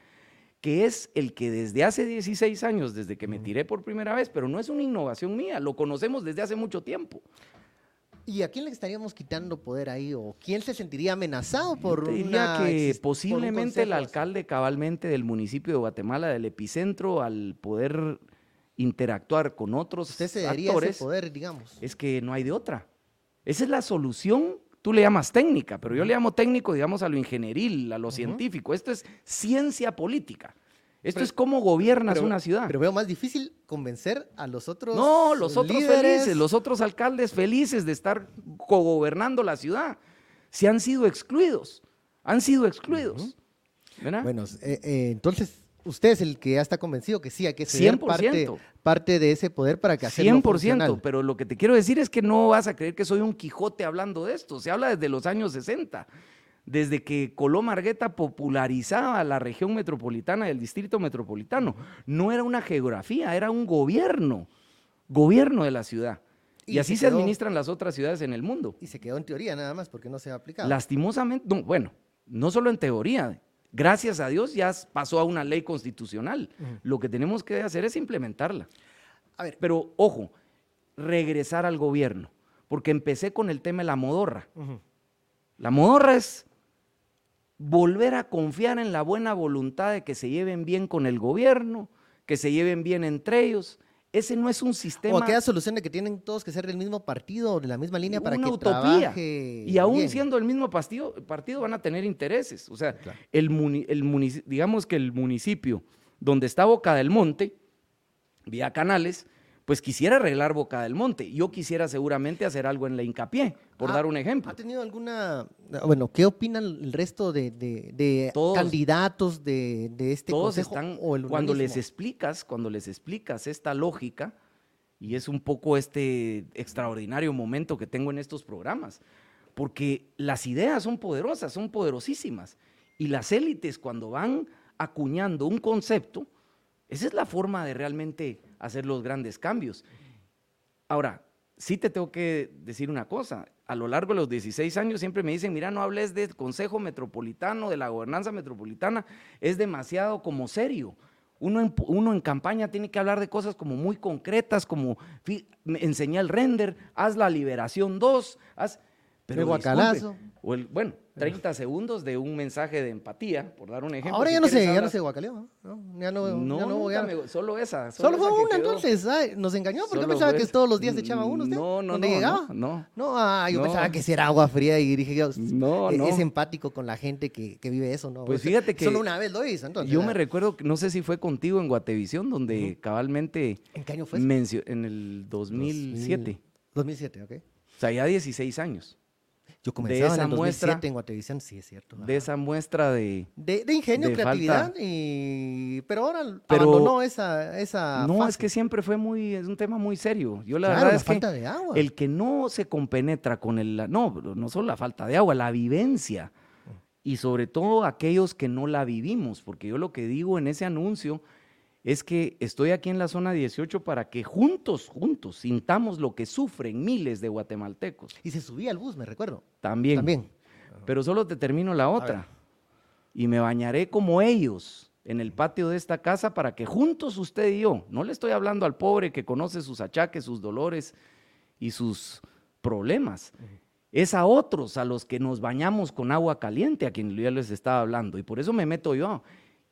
que es el que desde hace 16 años, desde que me tiré por primera vez, pero no es una innovación mía, lo conocemos desde hace mucho tiempo. ¿Y a quién le estaríamos quitando poder ahí? ¿O quién se sentiría amenazado por Yo diría que posiblemente el alcalde cabalmente del municipio de Guatemala, del epicentro, al poder interactuar con otros Usted se actores, ese poder, digamos. es que no hay de otra. Esa es la solución tú le llamas técnica, pero yo le llamo técnico, digamos, a lo ingenieril, a lo científico. Esto es ciencia política. Esto es cómo gobiernas una ciudad. Pero veo más difícil convencer a los otros. No, los otros felices, los otros alcaldes felices de estar cogobernando la ciudad. Se han sido excluidos. Han sido excluidos. Bueno, eh, eh, entonces usted es el que ya está convencido que sí hay que ser parte, parte, de ese poder para que hacerlo 100%, funcional. pero lo que te quiero decir es que no vas a creer que soy un Quijote hablando de esto. Se habla desde los años 60 desde que Colón Margueta popularizaba la región metropolitana y el distrito metropolitano. No era una geografía, era un gobierno, gobierno de la ciudad. Y, así se, administran las otras ciudades en el mundo. Y se quedó en teoría nada más, porque no se ha aplicado. Lastimosamente, no, bueno, no solo en teoría, gracias a Dios ya pasó a una ley constitucional. Lo que tenemos que hacer es implementarla. A ver. Pero ojo, regresar al gobierno, porque empecé con el tema de la modorra. La modorra es volver a confiar en la buena voluntad de que se lleven bien con el gobierno, que se lleven bien entre ellos. Ese no es un sistema. O aquella solución de que tienen todos que ser del mismo partido, de la misma línea para que utopía. Y aún siendo el mismo partido, partido van a tener intereses. O sea, el, el digamos que el municipio donde está Boca del Monte, vía canales, pues quisiera arreglar Boca del Monte. Yo quisiera seguramente hacer algo en la hincapié, por ah, dar un ejemplo. ¿Ha tenido alguna, bueno, qué opinan el resto de, candidatos de, este todos están, cuando les explicas, cuando les explicas esta lógica, y es un poco este extraordinario momento que tengo en estos programas, porque las ideas son poderosas, son poderosísimas, y las élites cuando van acuñando un concepto, esa es la forma de realmente hacer los grandes cambios. Ahora, sí te tengo que decir una cosa. A lo largo de los 16 años siempre me dicen, mira, no hables del Consejo Metropolitano, de la gobernanza metropolitana, es demasiado como serio. Uno en, uno en campaña tiene que hablar de cosas como muy concretas, como enseña el render, haz la liberación 2, haz... Pero guacalazo. O el, bueno, 30 segundos de un mensaje de empatía, por dar un ejemplo. Ahora ya no sé, ya no sé guacaleo, ¿no? Ya no, no, ya no me, solo esa. Solo, fue una entonces, nos engañó porque pensaba que todos los días se echaba uno usted. No, no, no, llegaba? no. No, ah, yo pensaba que era agua fría y dije, yo, no, no. es empático con la gente que, que vive eso, ¿no? Pues fíjate que solo una vez lo hizo, entonces. Yo me recuerdo, no sé si fue contigo en Guatevisión, donde cabalmente ¿En qué año fue? En el 2007. 2007, ok. O sea, ya 16 años. Yo comenzaba en el 2007 en Guatevisión, sí es cierto. De esa muestra de... De, ingenio, creatividad, y, pero ahora pero, abandonó esa, esa No, es que siempre fue muy, es un tema muy serio. Yo la verdad es falta de agua. el que no se compenetra con el, no, no solo la falta de agua, la vivencia, y sobre todo aquellos que no la vivimos, porque yo lo que digo en ese anuncio es que estoy aquí en la zona 18 para que juntos, juntos, sintamos lo que sufren miles de guatemaltecos. Y se subía al bus, me recuerdo. También. También. Pero solo te termino la otra. Y me bañaré como ellos en el patio de esta casa para que juntos usted y yo, no le estoy hablando al pobre que conoce sus achaques, sus dolores y sus problemas. Es a otros a los que nos bañamos con agua caliente, a quien yo les estaba hablando. Y por eso me meto yo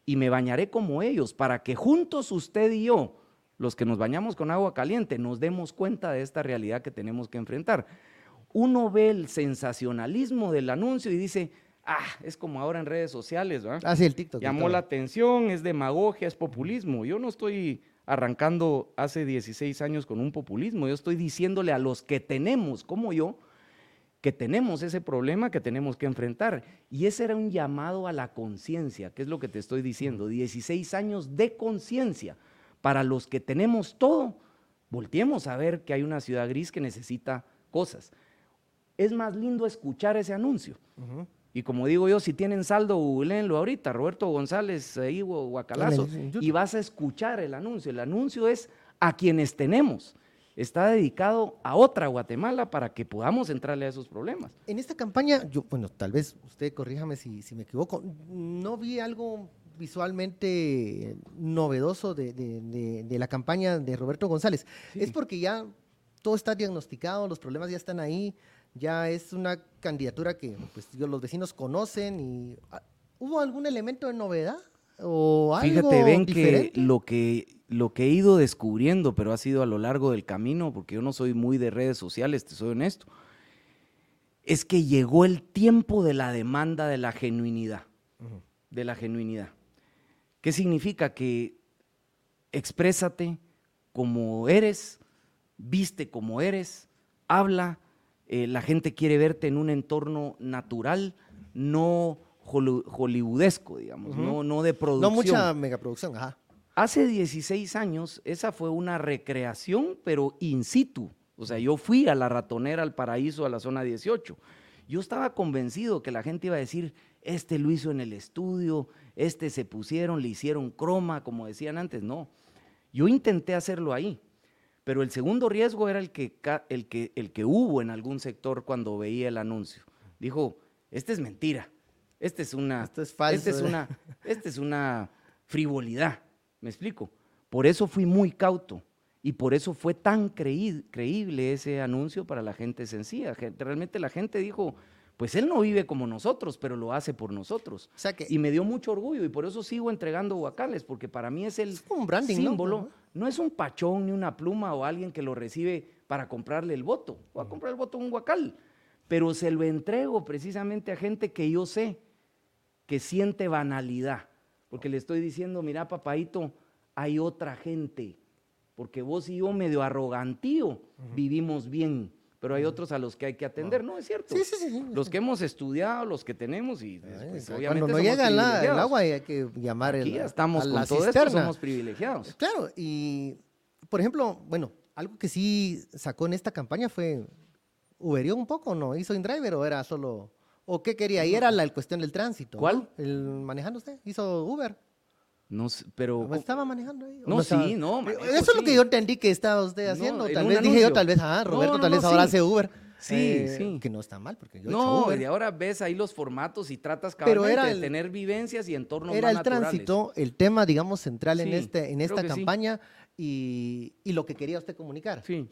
y me bañaré como ellos, para que juntos usted y yo, los que nos bañamos con agua caliente, nos demos cuenta de esta realidad que tenemos que enfrentar. Uno ve el sensacionalismo del anuncio y dice, ah, es como ahora en redes sociales, ¿verdad? Ah, sí, el TikTok. Llamó la atención, es demagogia, es populismo. Yo no estoy arrancando hace 16 años con un populismo, yo estoy diciéndole a los que tenemos, como yo, que tenemos ese problema que tenemos que enfrentar. Y ese era un llamado a la conciencia, que es lo que te estoy diciendo, 16 años de conciencia. Para los que tenemos todo, volteemos a ver que hay una ciudad gris que necesita cosas. Es más lindo escuchar ese anuncio. Y como digo yo, si tienen saldo, googleenlo ahorita, Roberto González, ahí, Guacalazo, y vas a escuchar el anuncio. El anuncio es a quienes tenemos está dedicado a otra Guatemala para que podamos entrarle a esos problemas. En esta campaña, yo, bueno, tal vez usted corríjame si, si me equivoco, no vi algo visualmente novedoso de, la campaña de Roberto González. Es porque ya todo está diagnosticado, los problemas ya están ahí, ya es una candidatura que pues, los vecinos conocen y ah, ¿hubo algún elemento de novedad? ¿O algo Fíjate, ven que lo que lo que he ido descubriendo, pero ha sido a lo largo del camino, porque yo no soy muy de redes sociales, te soy honesto, es que llegó el tiempo de la demanda de la genuinidad, de la genuinidad. ¿Qué significa? Que exprésate como eres, viste como eres, habla, eh, la gente quiere verte en un entorno natural, no hollywoodesco, digamos, no, no de producción. No mucha megaproducción, ajá. Hace 16 años esa fue una recreación, pero in situ. O sea, yo fui a la ratonera, al paraíso, a la zona 18. Yo estaba convencido que la gente iba a decir, este lo hizo en el estudio, este se pusieron, le hicieron croma, como decían antes. No, yo intenté hacerlo ahí, pero el segundo riesgo era el que, el que, el que hubo en algún sector cuando veía el anuncio. Dijo, este es mentira, este es una, Esto es falso, este es ¿eh? una, este es una frivolidad, ¿me explico? Por eso fui muy cauto y por eso fue tan creí- creíble ese anuncio para la gente sencilla. Realmente la gente dijo, pues él no vive como nosotros, pero lo hace por nosotros. O sea que- Y me dio mucho orgullo y por eso sigo entregando guacales, porque para mí es el Es como un branding, símbolo. ¿no? es un pachón ni una pluma o alguien que lo recibe para comprarle el voto. Voy a comprar el voto un guacal, pero se lo entrego precisamente a gente que yo sé que siente banalidad, porque le estoy diciendo, mira, papadito, hay otra gente, porque vos y yo medio arrogantío vivimos bien, pero hay otros a los que hay que atender, ¿no es cierto? Sí, sí, sí. Los que hemos estudiado, los que tenemos y pues, obviamente Cuando no llega la- el agua hay que llamar el, Aquí ya estamos a con la todo esto, somos privilegiados. Claro, y por ejemplo, bueno, algo que sí sacó en esta campaña fue, ¿uberió un poco o no? ¿Hizo InDriver o era solo, o qué quería? Y era la cuestión del tránsito. ¿no? ¿Cuál? El manejando usted, hizo Uber. No sé, pero ¿O ¿Estaba manejando ahí? ¿O No, estaba? sí, no, manejo, Eso es lo que yo entendí que estaba usted haciendo. en tal vez dije yo, tal vez, ah, Roberto no, tal no, vez ahora sí. hace Uber. Sí, Eh, sí. Que no está mal, porque yo he hecho No, Uber. y ahora ves ahí los formatos y tratas Pero era de el- tener vivencias y entornos Era más el naturales. tránsito, el tema, digamos, central en, este, en esta campaña y, y lo que quería usted comunicar. Sí.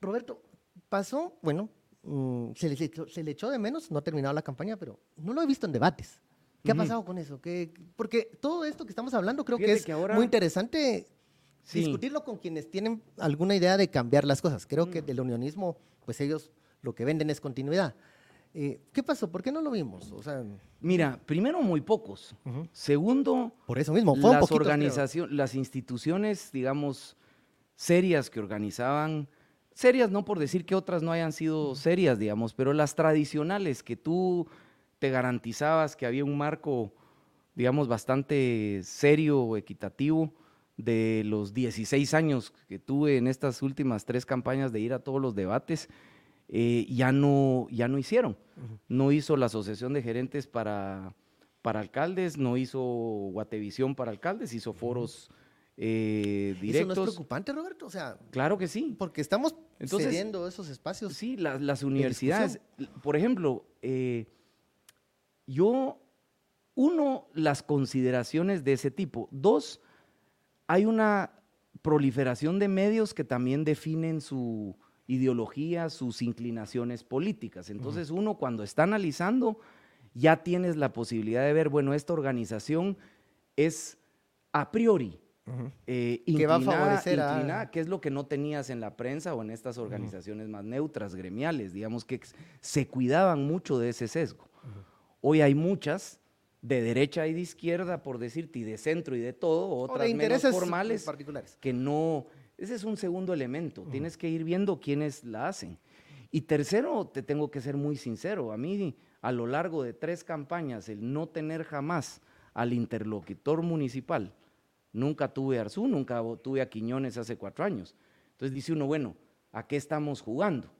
Roberto, pasó, bueno, mm, se, le, se le echó de menos, no ha terminado la campaña, pero no lo he visto en debates. ¿Qué ha pasado con eso? ¿Qué- porque todo esto que estamos hablando creo que es que ahora- muy interesante Sí. discutirlo con quienes tienen alguna idea de cambiar las cosas. Creo que del unionismo, pues ellos lo que venden es continuidad. Eh, ¿Qué pasó? ¿Por qué no lo vimos? O sea, Mira, primero muy pocos. Segundo, por eso mismo, fue las organizaciones, las instituciones, digamos, serias que organizaban, serias no por decir que otras no hayan sido serias, digamos, pero las tradicionales que tú te garantizabas que había un marco, digamos, bastante serio, equitativo, de los 16 años que tuve en estas últimas tres campañas de ir a todos los debates, eh, ya, no, ya no hicieron. No hizo la Asociación de Gerentes para, para Alcaldes, no hizo Guatevisión para alcaldes, hizo foros eh, ¿Eso no es preocupante, Roberto? O sea, claro que sí. porque estamos Entonces, cediendo esos espacios. Sí, las, las universidades. Por ejemplo, eh, yo, uno, las consideraciones de ese tipo. Dos, hay una proliferación de medios que también definen su ideología, sus inclinaciones políticas. Entonces, uno cuando está analizando, ya tienes la posibilidad de ver, bueno, esta organización es a priori Ujú. eh, Que va a inclinada- favorecer a- inclinada, que es lo que no tenías en la prensa o en estas organizaciones más neutras, gremiales, digamos que se cuidaban mucho de ese sesgo. Hoy hay muchas de derecha y de izquierda, por decirte, y de centro y de todo, O otras de menos intereses formales, particulares. que no, ese es un segundo elemento, tienes que ir viendo quiénes la hacen. Y tercero, te tengo que ser muy sincero, a mí a lo largo de tres campañas, el no tener jamás al interlocutor municipal, nunca tuve a Arzú, nunca tuve a Quiñones hace cuatro años. Entonces dice uno, bueno, ¿a qué estamos jugando?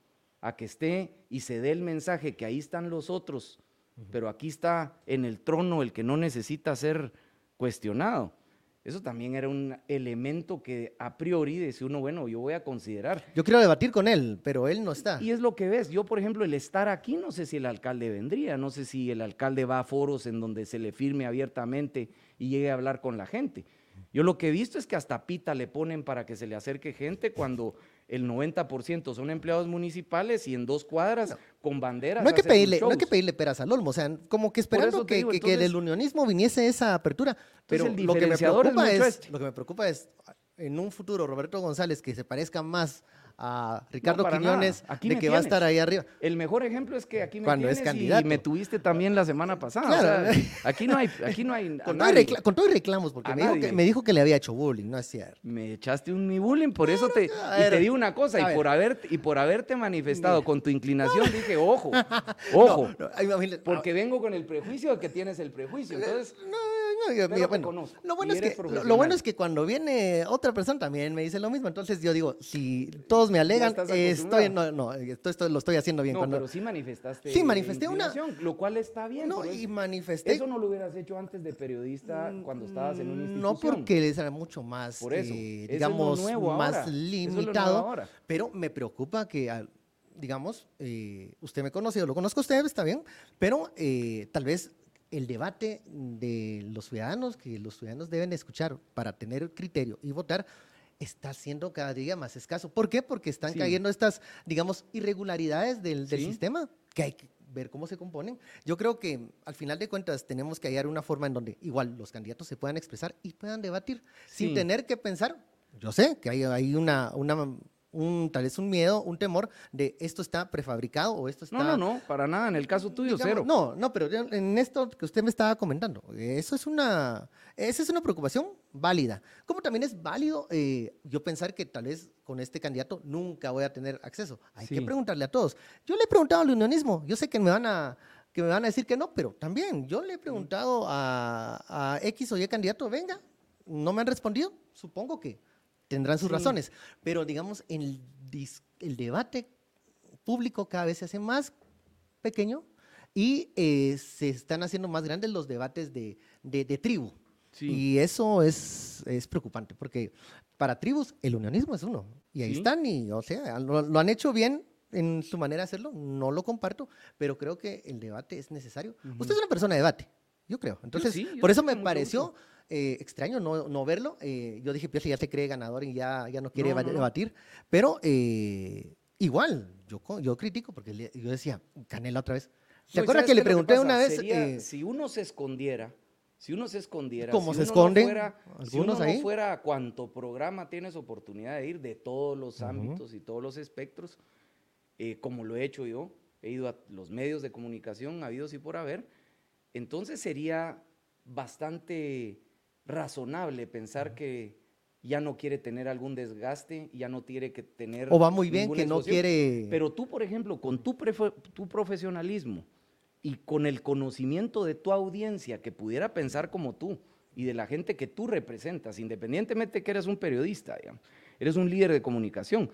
A que esté y se dé el mensaje que ahí están los otros, pero aquí está en el trono el que no necesita ser cuestionado. Eso también era un elemento que a priori decía uno, bueno, yo voy a considerar. Yo quiero debatir con él, pero él no está. Y es lo que ves. Yo, por ejemplo, el estar aquí, no sé si el alcalde vendría, no sé si el alcalde va a foros en donde se le firme abiertamente y llegue a hablar con la gente. Yo lo que he visto es que hasta pita le ponen para que se le acerque gente cuando el 90% son empleados municipales y en dos cuadras con banderas. No hay, que pedirle, no hay que pedirle peras al olmo, o sea, como que esperando que, digo, que- del unionismo viniese esa apertura. Pero el lo que me preocupa es, este. lo que me preocupa es en un futuro Roberto González que se parezca más a Ricardo para Quiñones. Aquí de que va a estar ahí arriba. El mejor ejemplo es que aquí me Cuando es candidato. y me tuviste también la semana pasada. Claro. o sea, aquí no hay, aquí no hay Con todo, recla- y reclamos, porque me dijo, que, me dijo que le había hecho bullying, no es cierto. Me echaste un mi bullying, por eso te, y te digo una cosa, y por, haber, y por haberte manifestado con tu inclinación, dije, ojo, [laughs] ojo, No, no, porque vengo con el prejuicio de que tienes el prejuicio. Entonces, no, yo- Pero mira, te bueno, conozco, lo bueno, es que, lo- bueno es que cuando viene otra persona también me dice lo mismo. Entonces yo digo, si todos me alegan, estoy, no, no, esto, esto lo estoy haciendo bien. No, cuando, pero sí manifestaste. Sí, manifesté una- Lo cual está bien. no, y es- manifesté. Eso no lo hubieras hecho antes de periodista cuando estabas en una institución. No porque les era mucho más, Por eso, eh, eso es lo digamos, nuevo más ahora, es limitado. Pero me preocupa que, al- digamos, eh, usted me conoce, yo lo conozco a usted, está bien, pero eh, tal vez el debate de los ciudadanos, que los ciudadanos deben escuchar para tener criterio y votar, está siendo cada día más escaso. ¿Por qué? Porque están Sí. cayendo estas, digamos, irregularidades del, del Sí. sistema que hay que ver cómo se componen. Yo creo que al final de cuentas tenemos que hallar una forma en donde igual los candidatos se puedan expresar y puedan debatir sin tener que pensar. Yo sé que hay, hay una, una, un, tal vez un miedo, un temor de esto está prefabricado o esto está... No, no, no, para nada. En el caso tuyo, digamos, cero. No, no, pero en esto que usted me estaba comentando, eso es una, esa es una preocupación válida. Como también es válido eh, yo pensar que tal vez con este candidato nunca voy a tener acceso. Hay que preguntarle a todos. Yo le he preguntado al unionismo, yo sé que me van a que me van a decir que no, pero también yo le he preguntado a, a X o Y candidato, venga, no me han respondido, supongo que tendrán sus Sí. razones, pero digamos, el, el debate público cada vez se hace más pequeño y eh, se están haciendo más grandes los debates de, de- de tribu. Sí. Y eso es, es preocupante, porque para tribus el unionismo es uno. Y ahí Sí. están, y o sea, lo, lo han hecho bien en su manera de hacerlo, no lo comparto, pero creo que el debate es necesario. Usted es una persona de debate, yo creo. Entonces, sí, yo por eso me pareció gusto. Eh, extraño no, no verlo. Eh, yo dije, Piazza ya se cree ganador y ya, ya no quiere No, no, debatir. Pero eh, igual, yo, yo critico, porque le- yo decía, Canela otra vez. ¿Se No, ¿y acuerda sabes que le pregunté una vez? Sería, si uno se escondiera, si uno se escondiera, ¿Cómo si se uno esconden no fuera, si uno no fuera a cuánto programa tienes oportunidad de ir de todos los ámbitos y todos los espectros, como lo he hecho yo, he ido a los medios de comunicación habidos y por haber, entonces sería bastante razonable pensar que ya no quiere tener algún desgaste, ya no quiere que tener o va muy bien que no quiere... Pero tú, por ejemplo, con tu, tu profesionalismo y con el conocimiento de tu audiencia que pudiera pensar como tú y de la gente que tú representas, independientemente que eres un periodista, digamos, eres un líder de comunicación,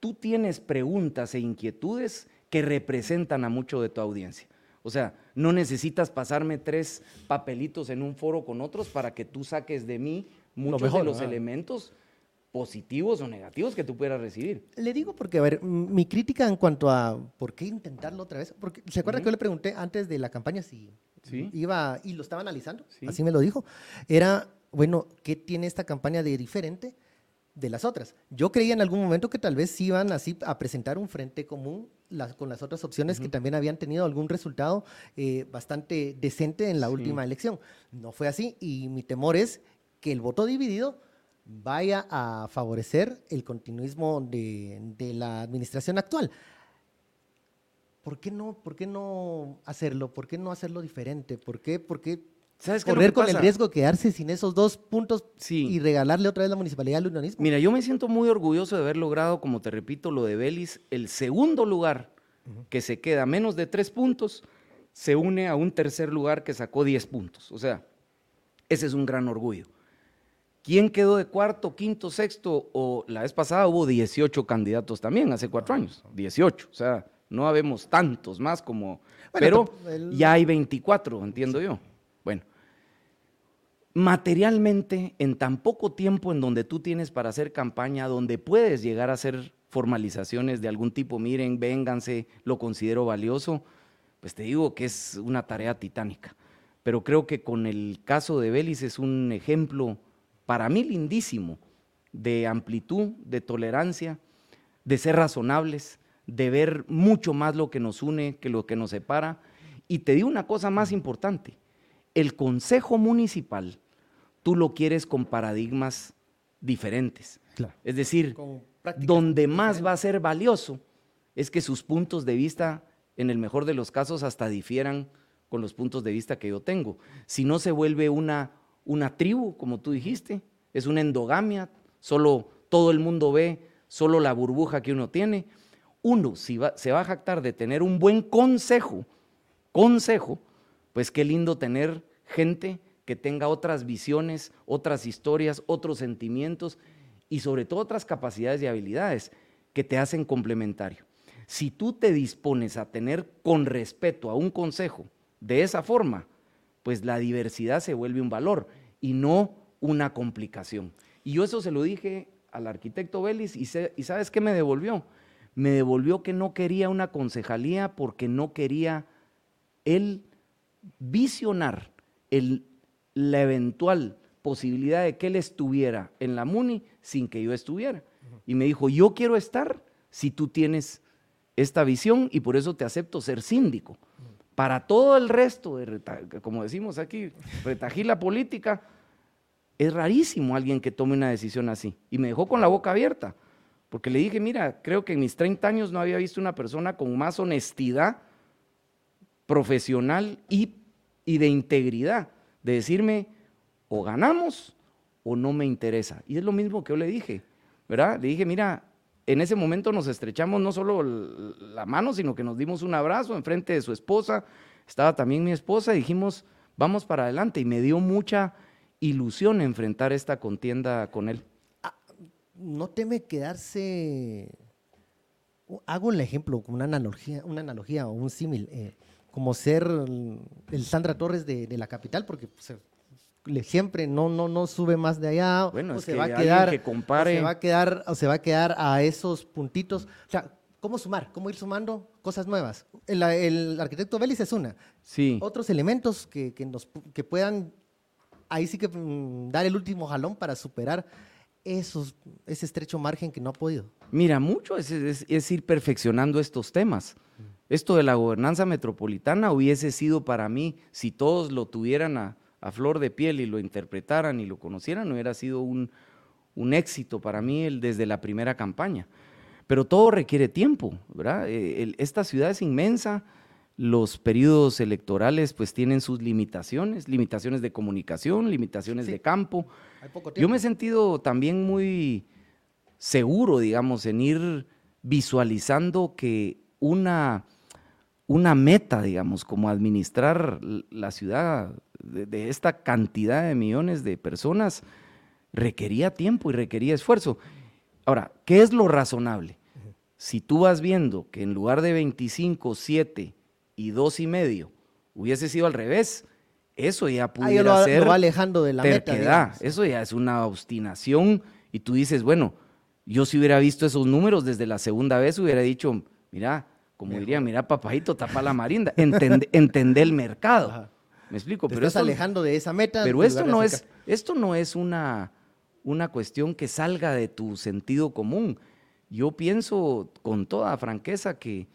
tú tienes preguntas e inquietudes que representan a mucho de tu audiencia. O sea, no necesitas pasarme tres papelitos en un foro con otros para que tú saques de mí muchos mejor, de los elementos positivos o negativos que tú pudieras recibir. Le digo porque, a ver, mi crítica en cuanto a por qué intentarlo otra vez, porque se acuerda que yo le pregunté antes de la campaña si Sí. iba y lo estaba analizando, Sí. así me lo dijo, era, bueno, ¿qué tiene esta campaña de diferente de las otras? Yo creía en algún momento que tal vez sí iban así a presentar un frente común las- con las otras opciones que también habían tenido algún resultado eh, bastante decente en la Sí. última elección. No fue así y mi temor es que el voto dividido vaya a favorecer el continuismo de, de la administración actual. ¿Por qué no, por qué no hacerlo? ¿Por qué no hacerlo diferente? ¿Por qué, por qué ¿Sabes qué correr con el riesgo de quedarse sin esos dos puntos Sí. y regalarle otra vez la municipalidad al unionismo? Mira, yo me siento muy orgulloso de haber logrado, como te repito, lo de Belis, el segundo lugar que se queda menos de tres puntos, se une a un tercer lugar que sacó 10 puntos. O sea, ese es un gran orgullo. ¿Quién quedó de cuarto, quinto, sexto? O la vez pasada hubo 18 candidatos también, hace cuatro años. 18. O sea, no habemos tantos más como... Bueno, pero el- ya hay 24, entiendo yo. Bueno, materialmente, en tan poco tiempo en donde tú tienes para hacer campaña, donde puedes llegar a hacer formalizaciones de algún tipo, miren, vénganse, lo considero valioso, pues te digo que es una tarea titánica. Pero creo que con el caso de Belis es un ejemplo para mí lindísimo de amplitud, de tolerancia, de ser razonables, de ver mucho más lo que nos une que lo que nos separa. Y te digo una cosa más importante, el Consejo Municipal tú lo quieres con paradigmas diferentes. Claro. Es decir, donde más va a ser valioso es que sus puntos de vista, en el mejor de los casos, hasta difieran con los puntos de vista que yo tengo. Si no se vuelve una, una tribu, como tú dijiste, es una endogamia, solo todo el mundo ve, solo la burbuja que uno tiene. Uno, si va- se va a jactar de tener un buen consejo, consejo, pues qué lindo tener gente que tenga otras visiones, otras historias, otros sentimientos y sobre todo otras capacidades y habilidades que te hacen complementario. Si tú te dispones a tener con respeto a un consejo de esa forma, pues la diversidad se vuelve un valor y no una complicación. Y yo eso se lo dije al arquitecto Vélez y, y ¿sabes qué me devolvió? Me devolvió que no quería una concejalía porque no quería él visionar el, la eventual posibilidad de que él estuviera en la MUNI sin que yo estuviera. Y me dijo, yo quiero estar si tú tienes esta visión y por eso te acepto ser síndico. Para todo el resto, de, como decimos aquí, retajila política, es rarísimo alguien que tome una decisión así. Y me dejó con la boca abierta, porque le dije, mira, creo que en mis 30 años no había visto una persona con más honestidad profesional y, y de integridad, de decirme, o ganamos o no me interesa. Y es lo mismo que yo le dije, ¿verdad? Le dije, mira, en ese momento nos estrechamos no solo la mano, sino que nos dimos un abrazo en frente de su esposa, estaba también mi esposa, y dijimos, vamos para adelante, y me dio mucha ilusión enfrentar esta contienda con él. Ah, no teme quedarse, hago el ejemplo, una analogía, una analogía o un símil, eh, como ser el Sandra Torres de, la capital, porque pues, siempre no, no, no sube más de allá, bueno, se va a quedar, que compare. se va a quedar, o se va a quedar a esos puntitos. O sea, ¿cómo sumar? ¿Cómo ir sumando cosas nuevas? El, arquitecto Vélez es una. Sí. Otros elementos que, nos, que puedan ahí sí que mm, dar el último jalón para superar esos, ese estrecho margen que no ha podido. Mira, mucho es, es ir perfeccionando estos temas. Esto de la gobernanza metropolitana hubiese sido para mí, si todos lo tuvieran a, a flor de piel y lo interpretaran y lo conocieran, hubiera sido un, éxito para mí el, desde la primera campaña. Pero todo requiere tiempo, ¿verdad? Eh, esta ciudad es inmensa, los periodos electorales pues tienen sus limitaciones, limitaciones de comunicación, limitaciones de campo. Yo me he sentido también muy seguro, digamos, en ir visualizando que una, una meta, digamos, como administrar la ciudad de, esta cantidad de millones de personas requería tiempo y requería esfuerzo. Ahora, ¿qué es lo razonable? Si tú vas viendo que en lugar de 25, 7 y 2 y medio hubiese sido al revés, eso ya pudiera ser lo va alejando de la meta. Eso ya es una obstinación y tú dices, bueno, yo si hubiera visto esos números desde la segunda vez hubiera dicho, mira, como diría, mira, papajito, tapa la marinda, entender [laughs] el mercado. Me explico, pero estás alejando de esa meta. Pero esto no es, esto no es una, una cuestión que salga de tu sentido común. Yo pienso con toda franqueza que,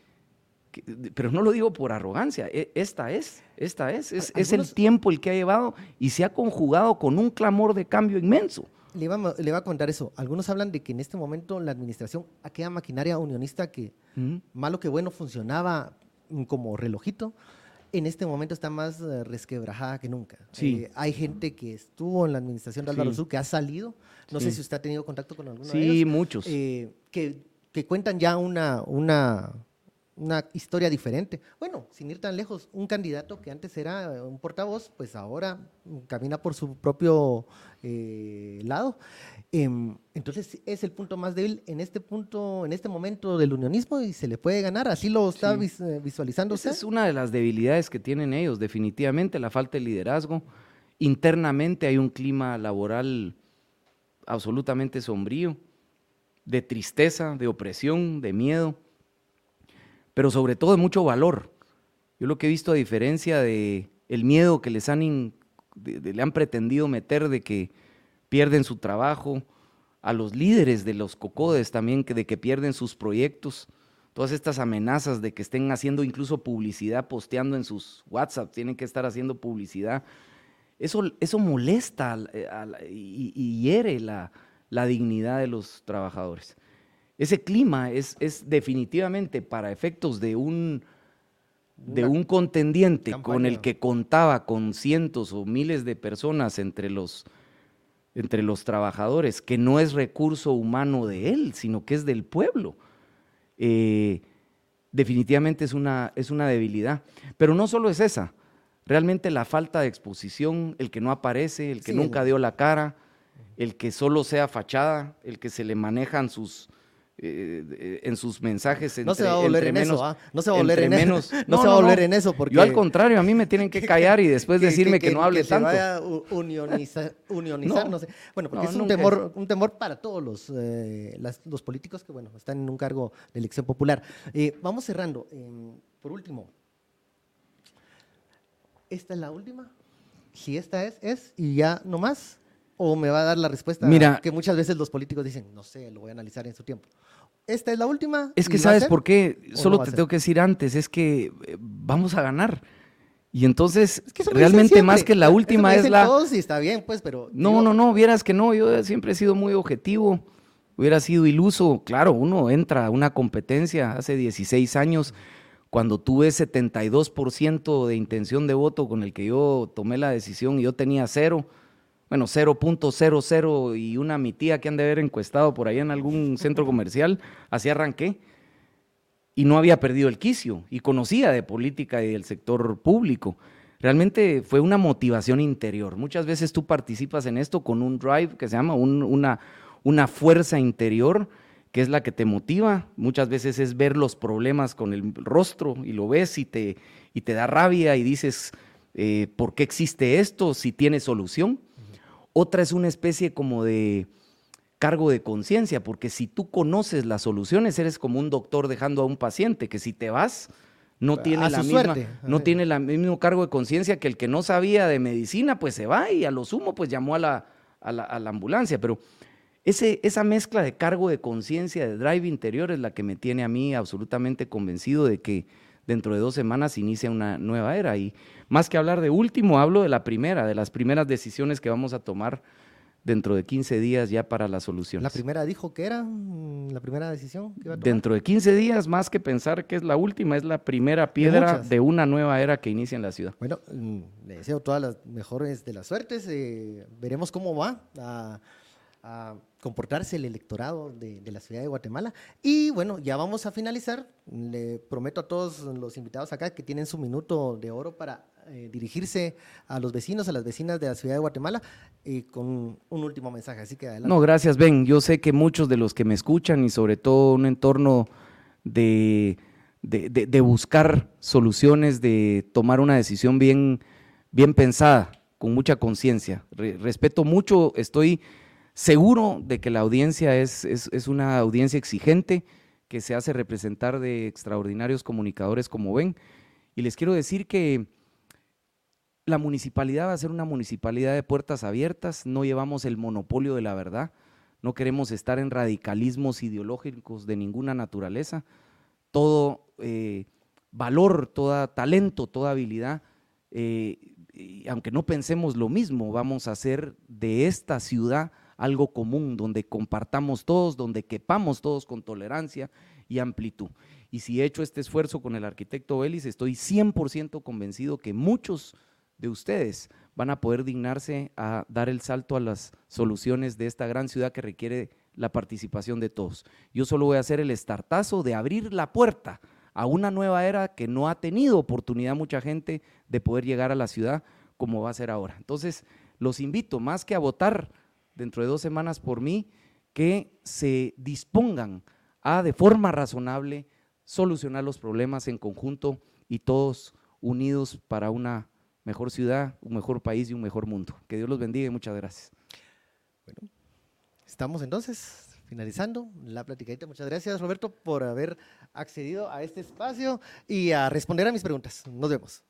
pero no lo digo por arrogancia, e, esta es, esta es, es, es, el tiempo el que ha llevado y se ha conjugado con un clamor de cambio inmenso. Le va a contar eso. Algunos hablan de que en este momento la administración, aquella maquinaria unionista que malo que bueno funcionaba como relojito, en este momento está más eh, resquebrajada que nunca. Sí. Eh, hay gente que estuvo en la administración de Álvaro sí. que ha salido. No sé si usted ha tenido contacto con alguno de ellos. Sí, muchos. Eh, que, que, cuentan ya una, una, una historia diferente. Bueno, sin ir tan lejos, un candidato que antes era un portavoz, pues ahora camina por su propio lado. Em, entonces es el punto más débil en este punto, en este momento del unionismo y se le puede ganar. Así lo está eh, visualizando Esa es una de las debilidades que tienen ellos, definitivamente, la falta de liderazgo. Internamente hay un clima laboral absolutamente sombrío, de tristeza, de opresión, de miedo, pero sobre todo de mucho valor. Yo lo que he visto a diferencia de el miedo que les han, le han pretendido meter de que pierden su trabajo, a los líderes de los cocodes también que, de que pierden sus proyectos, todas estas amenazas de que estén haciendo incluso publicidad, posteando en sus WhatsApp, tienen que estar haciendo publicidad. Eso, eso molesta y, hiere la, dignidad de los trabajadores. Ese clima es, es definitivamente para efectos de un, de un contendiente con el que contaba con cientos o miles de personas entre los entre los trabajadores, que no es recurso humano de él, sino que es del pueblo. Eh, definitivamente es una, es una debilidad. Pero no solo es esa. realmente la falta de exposición, el que no aparece, el que nunca dio la cara, el que solo sea fachada, el que se le manejan sus, eh, en sus mensajes. no se va a volver en eso, ¿ah? no se va a volver en eso. [laughs] No, se va a volver en eso porque... Yo al contrario, a mí me tienen que [laughs] callar y después decirme que, no hable tanto. Que se vaya a unionizar, no. sé. Bueno, porque es un temor, un temor para todos los, eh, los políticos que, bueno, están en un cargo de elección popular. Eh, vamos cerrando. Por último, ¿esta es la última? Si esta es, es, y ya no más o me va a dar la respuesta Mira, que muchas veces los políticos dicen, no sé, lo voy a analizar en su tiempo. ¿Esta es la última? Es que sabes por qué, solo te tengo que decir antes, es que eh, vamos a ganar. Y entonces, realmente más que la última es la... Todos y está bien, pues, pero... No, no, no, vieras que no, yo siempre he sido muy objetivo, hubiera sido iluso. Claro, uno entra a una competencia hace 16 años, cuando tuve 72% de intención de voto con el que yo tomé la decisión y yo tenía cero bueno, 0.00 y una mi tía que han de haber encuestado por ahí en algún centro comercial, así arranqué. Y no había perdido el quicio y conocía de política y del sector público. Realmente fue una motivación interior. Muchas veces tú participas en esto con un drive que se llama una, fuerza interior que es la que te motiva. Muchas veces es ver los problemas con el rostro y lo ves y te, y te da rabia y dices, eh, ¿por qué existe esto si tiene solución? Otra es una especie como de cargo de conciencia, porque si tú conoces las soluciones, eres como un doctor dejando a un paciente, que si te vas, no tiene, la misma, no tiene el mismo cargo de conciencia que el que no sabía de medicina, pues se va y a lo sumo pues llamó a la, a la, ambulancia. Pero ese, esa mezcla de cargo de conciencia, de drive interior, es la que me tiene a mí absolutamente convencido de que dentro de dos semanas inicia una nueva era. Y más que hablar de último, hablo de la primera, de las primeras decisiones que vamos a tomar dentro de 15 días ya para las soluciones. ¿La primera dijo que era la primera decisión? Dentro de 15 días, más que pensar que es la última, es la primera piedra de, una nueva era que inicia en la ciudad. Bueno, mm, le deseo todas las mejores de las suertes. Eh, veremos cómo va a comportarse el electorado de, la ciudad de Guatemala. Y bueno, ya vamos a finalizar. Le prometo a todos los invitados acá que tienen su minuto de oro para eh, dirigirse a los vecinos, a las vecinas de la ciudad de Guatemala, y con un último mensaje. Así que adelante. No, gracias, Ben. Yo sé que muchos de los que me escuchan y sobre todo un entorno de, de, buscar soluciones, de tomar una decisión bien, bien pensada, con mucha conciencia. respeto mucho, estoy seguro de que la audiencia es, es, una audiencia exigente, que se hace representar de extraordinarios comunicadores como ven. Y les quiero decir que la municipalidad va a ser una municipalidad de puertas abiertas, no llevamos el monopolio de la verdad, no queremos estar en radicalismos ideológicos de ninguna naturaleza. Todo eh, valor, todo talento, toda habilidad, eh, aunque no pensemos lo mismo, vamos a hacer de esta ciudad algo común, donde compartamos todos, donde quepamos todos con tolerancia y amplitud. Y si he hecho este esfuerzo con el arquitecto Vélez, estoy 100% convencido que muchos de ustedes van a poder dignarse a dar el salto a las soluciones de esta gran ciudad que requiere la participación de todos. Yo solo voy a hacer el estartazo de abrir la puerta a una nueva era que no ha tenido oportunidad mucha gente de poder llegar a la ciudad como va a ser ahora. Entonces, los invito más que a votar dentro de dos semanas por mí, que se dispongan a de forma razonable solucionar los problemas en conjunto y todos unidos para una mejor ciudad, un mejor país y un mejor mundo. Que Dios los bendiga y muchas gracias. Bueno, estamos entonces finalizando la platicadita. Muchas gracias, Roberto, por haber accedido a este espacio y a responder a mis preguntas. Nos vemos.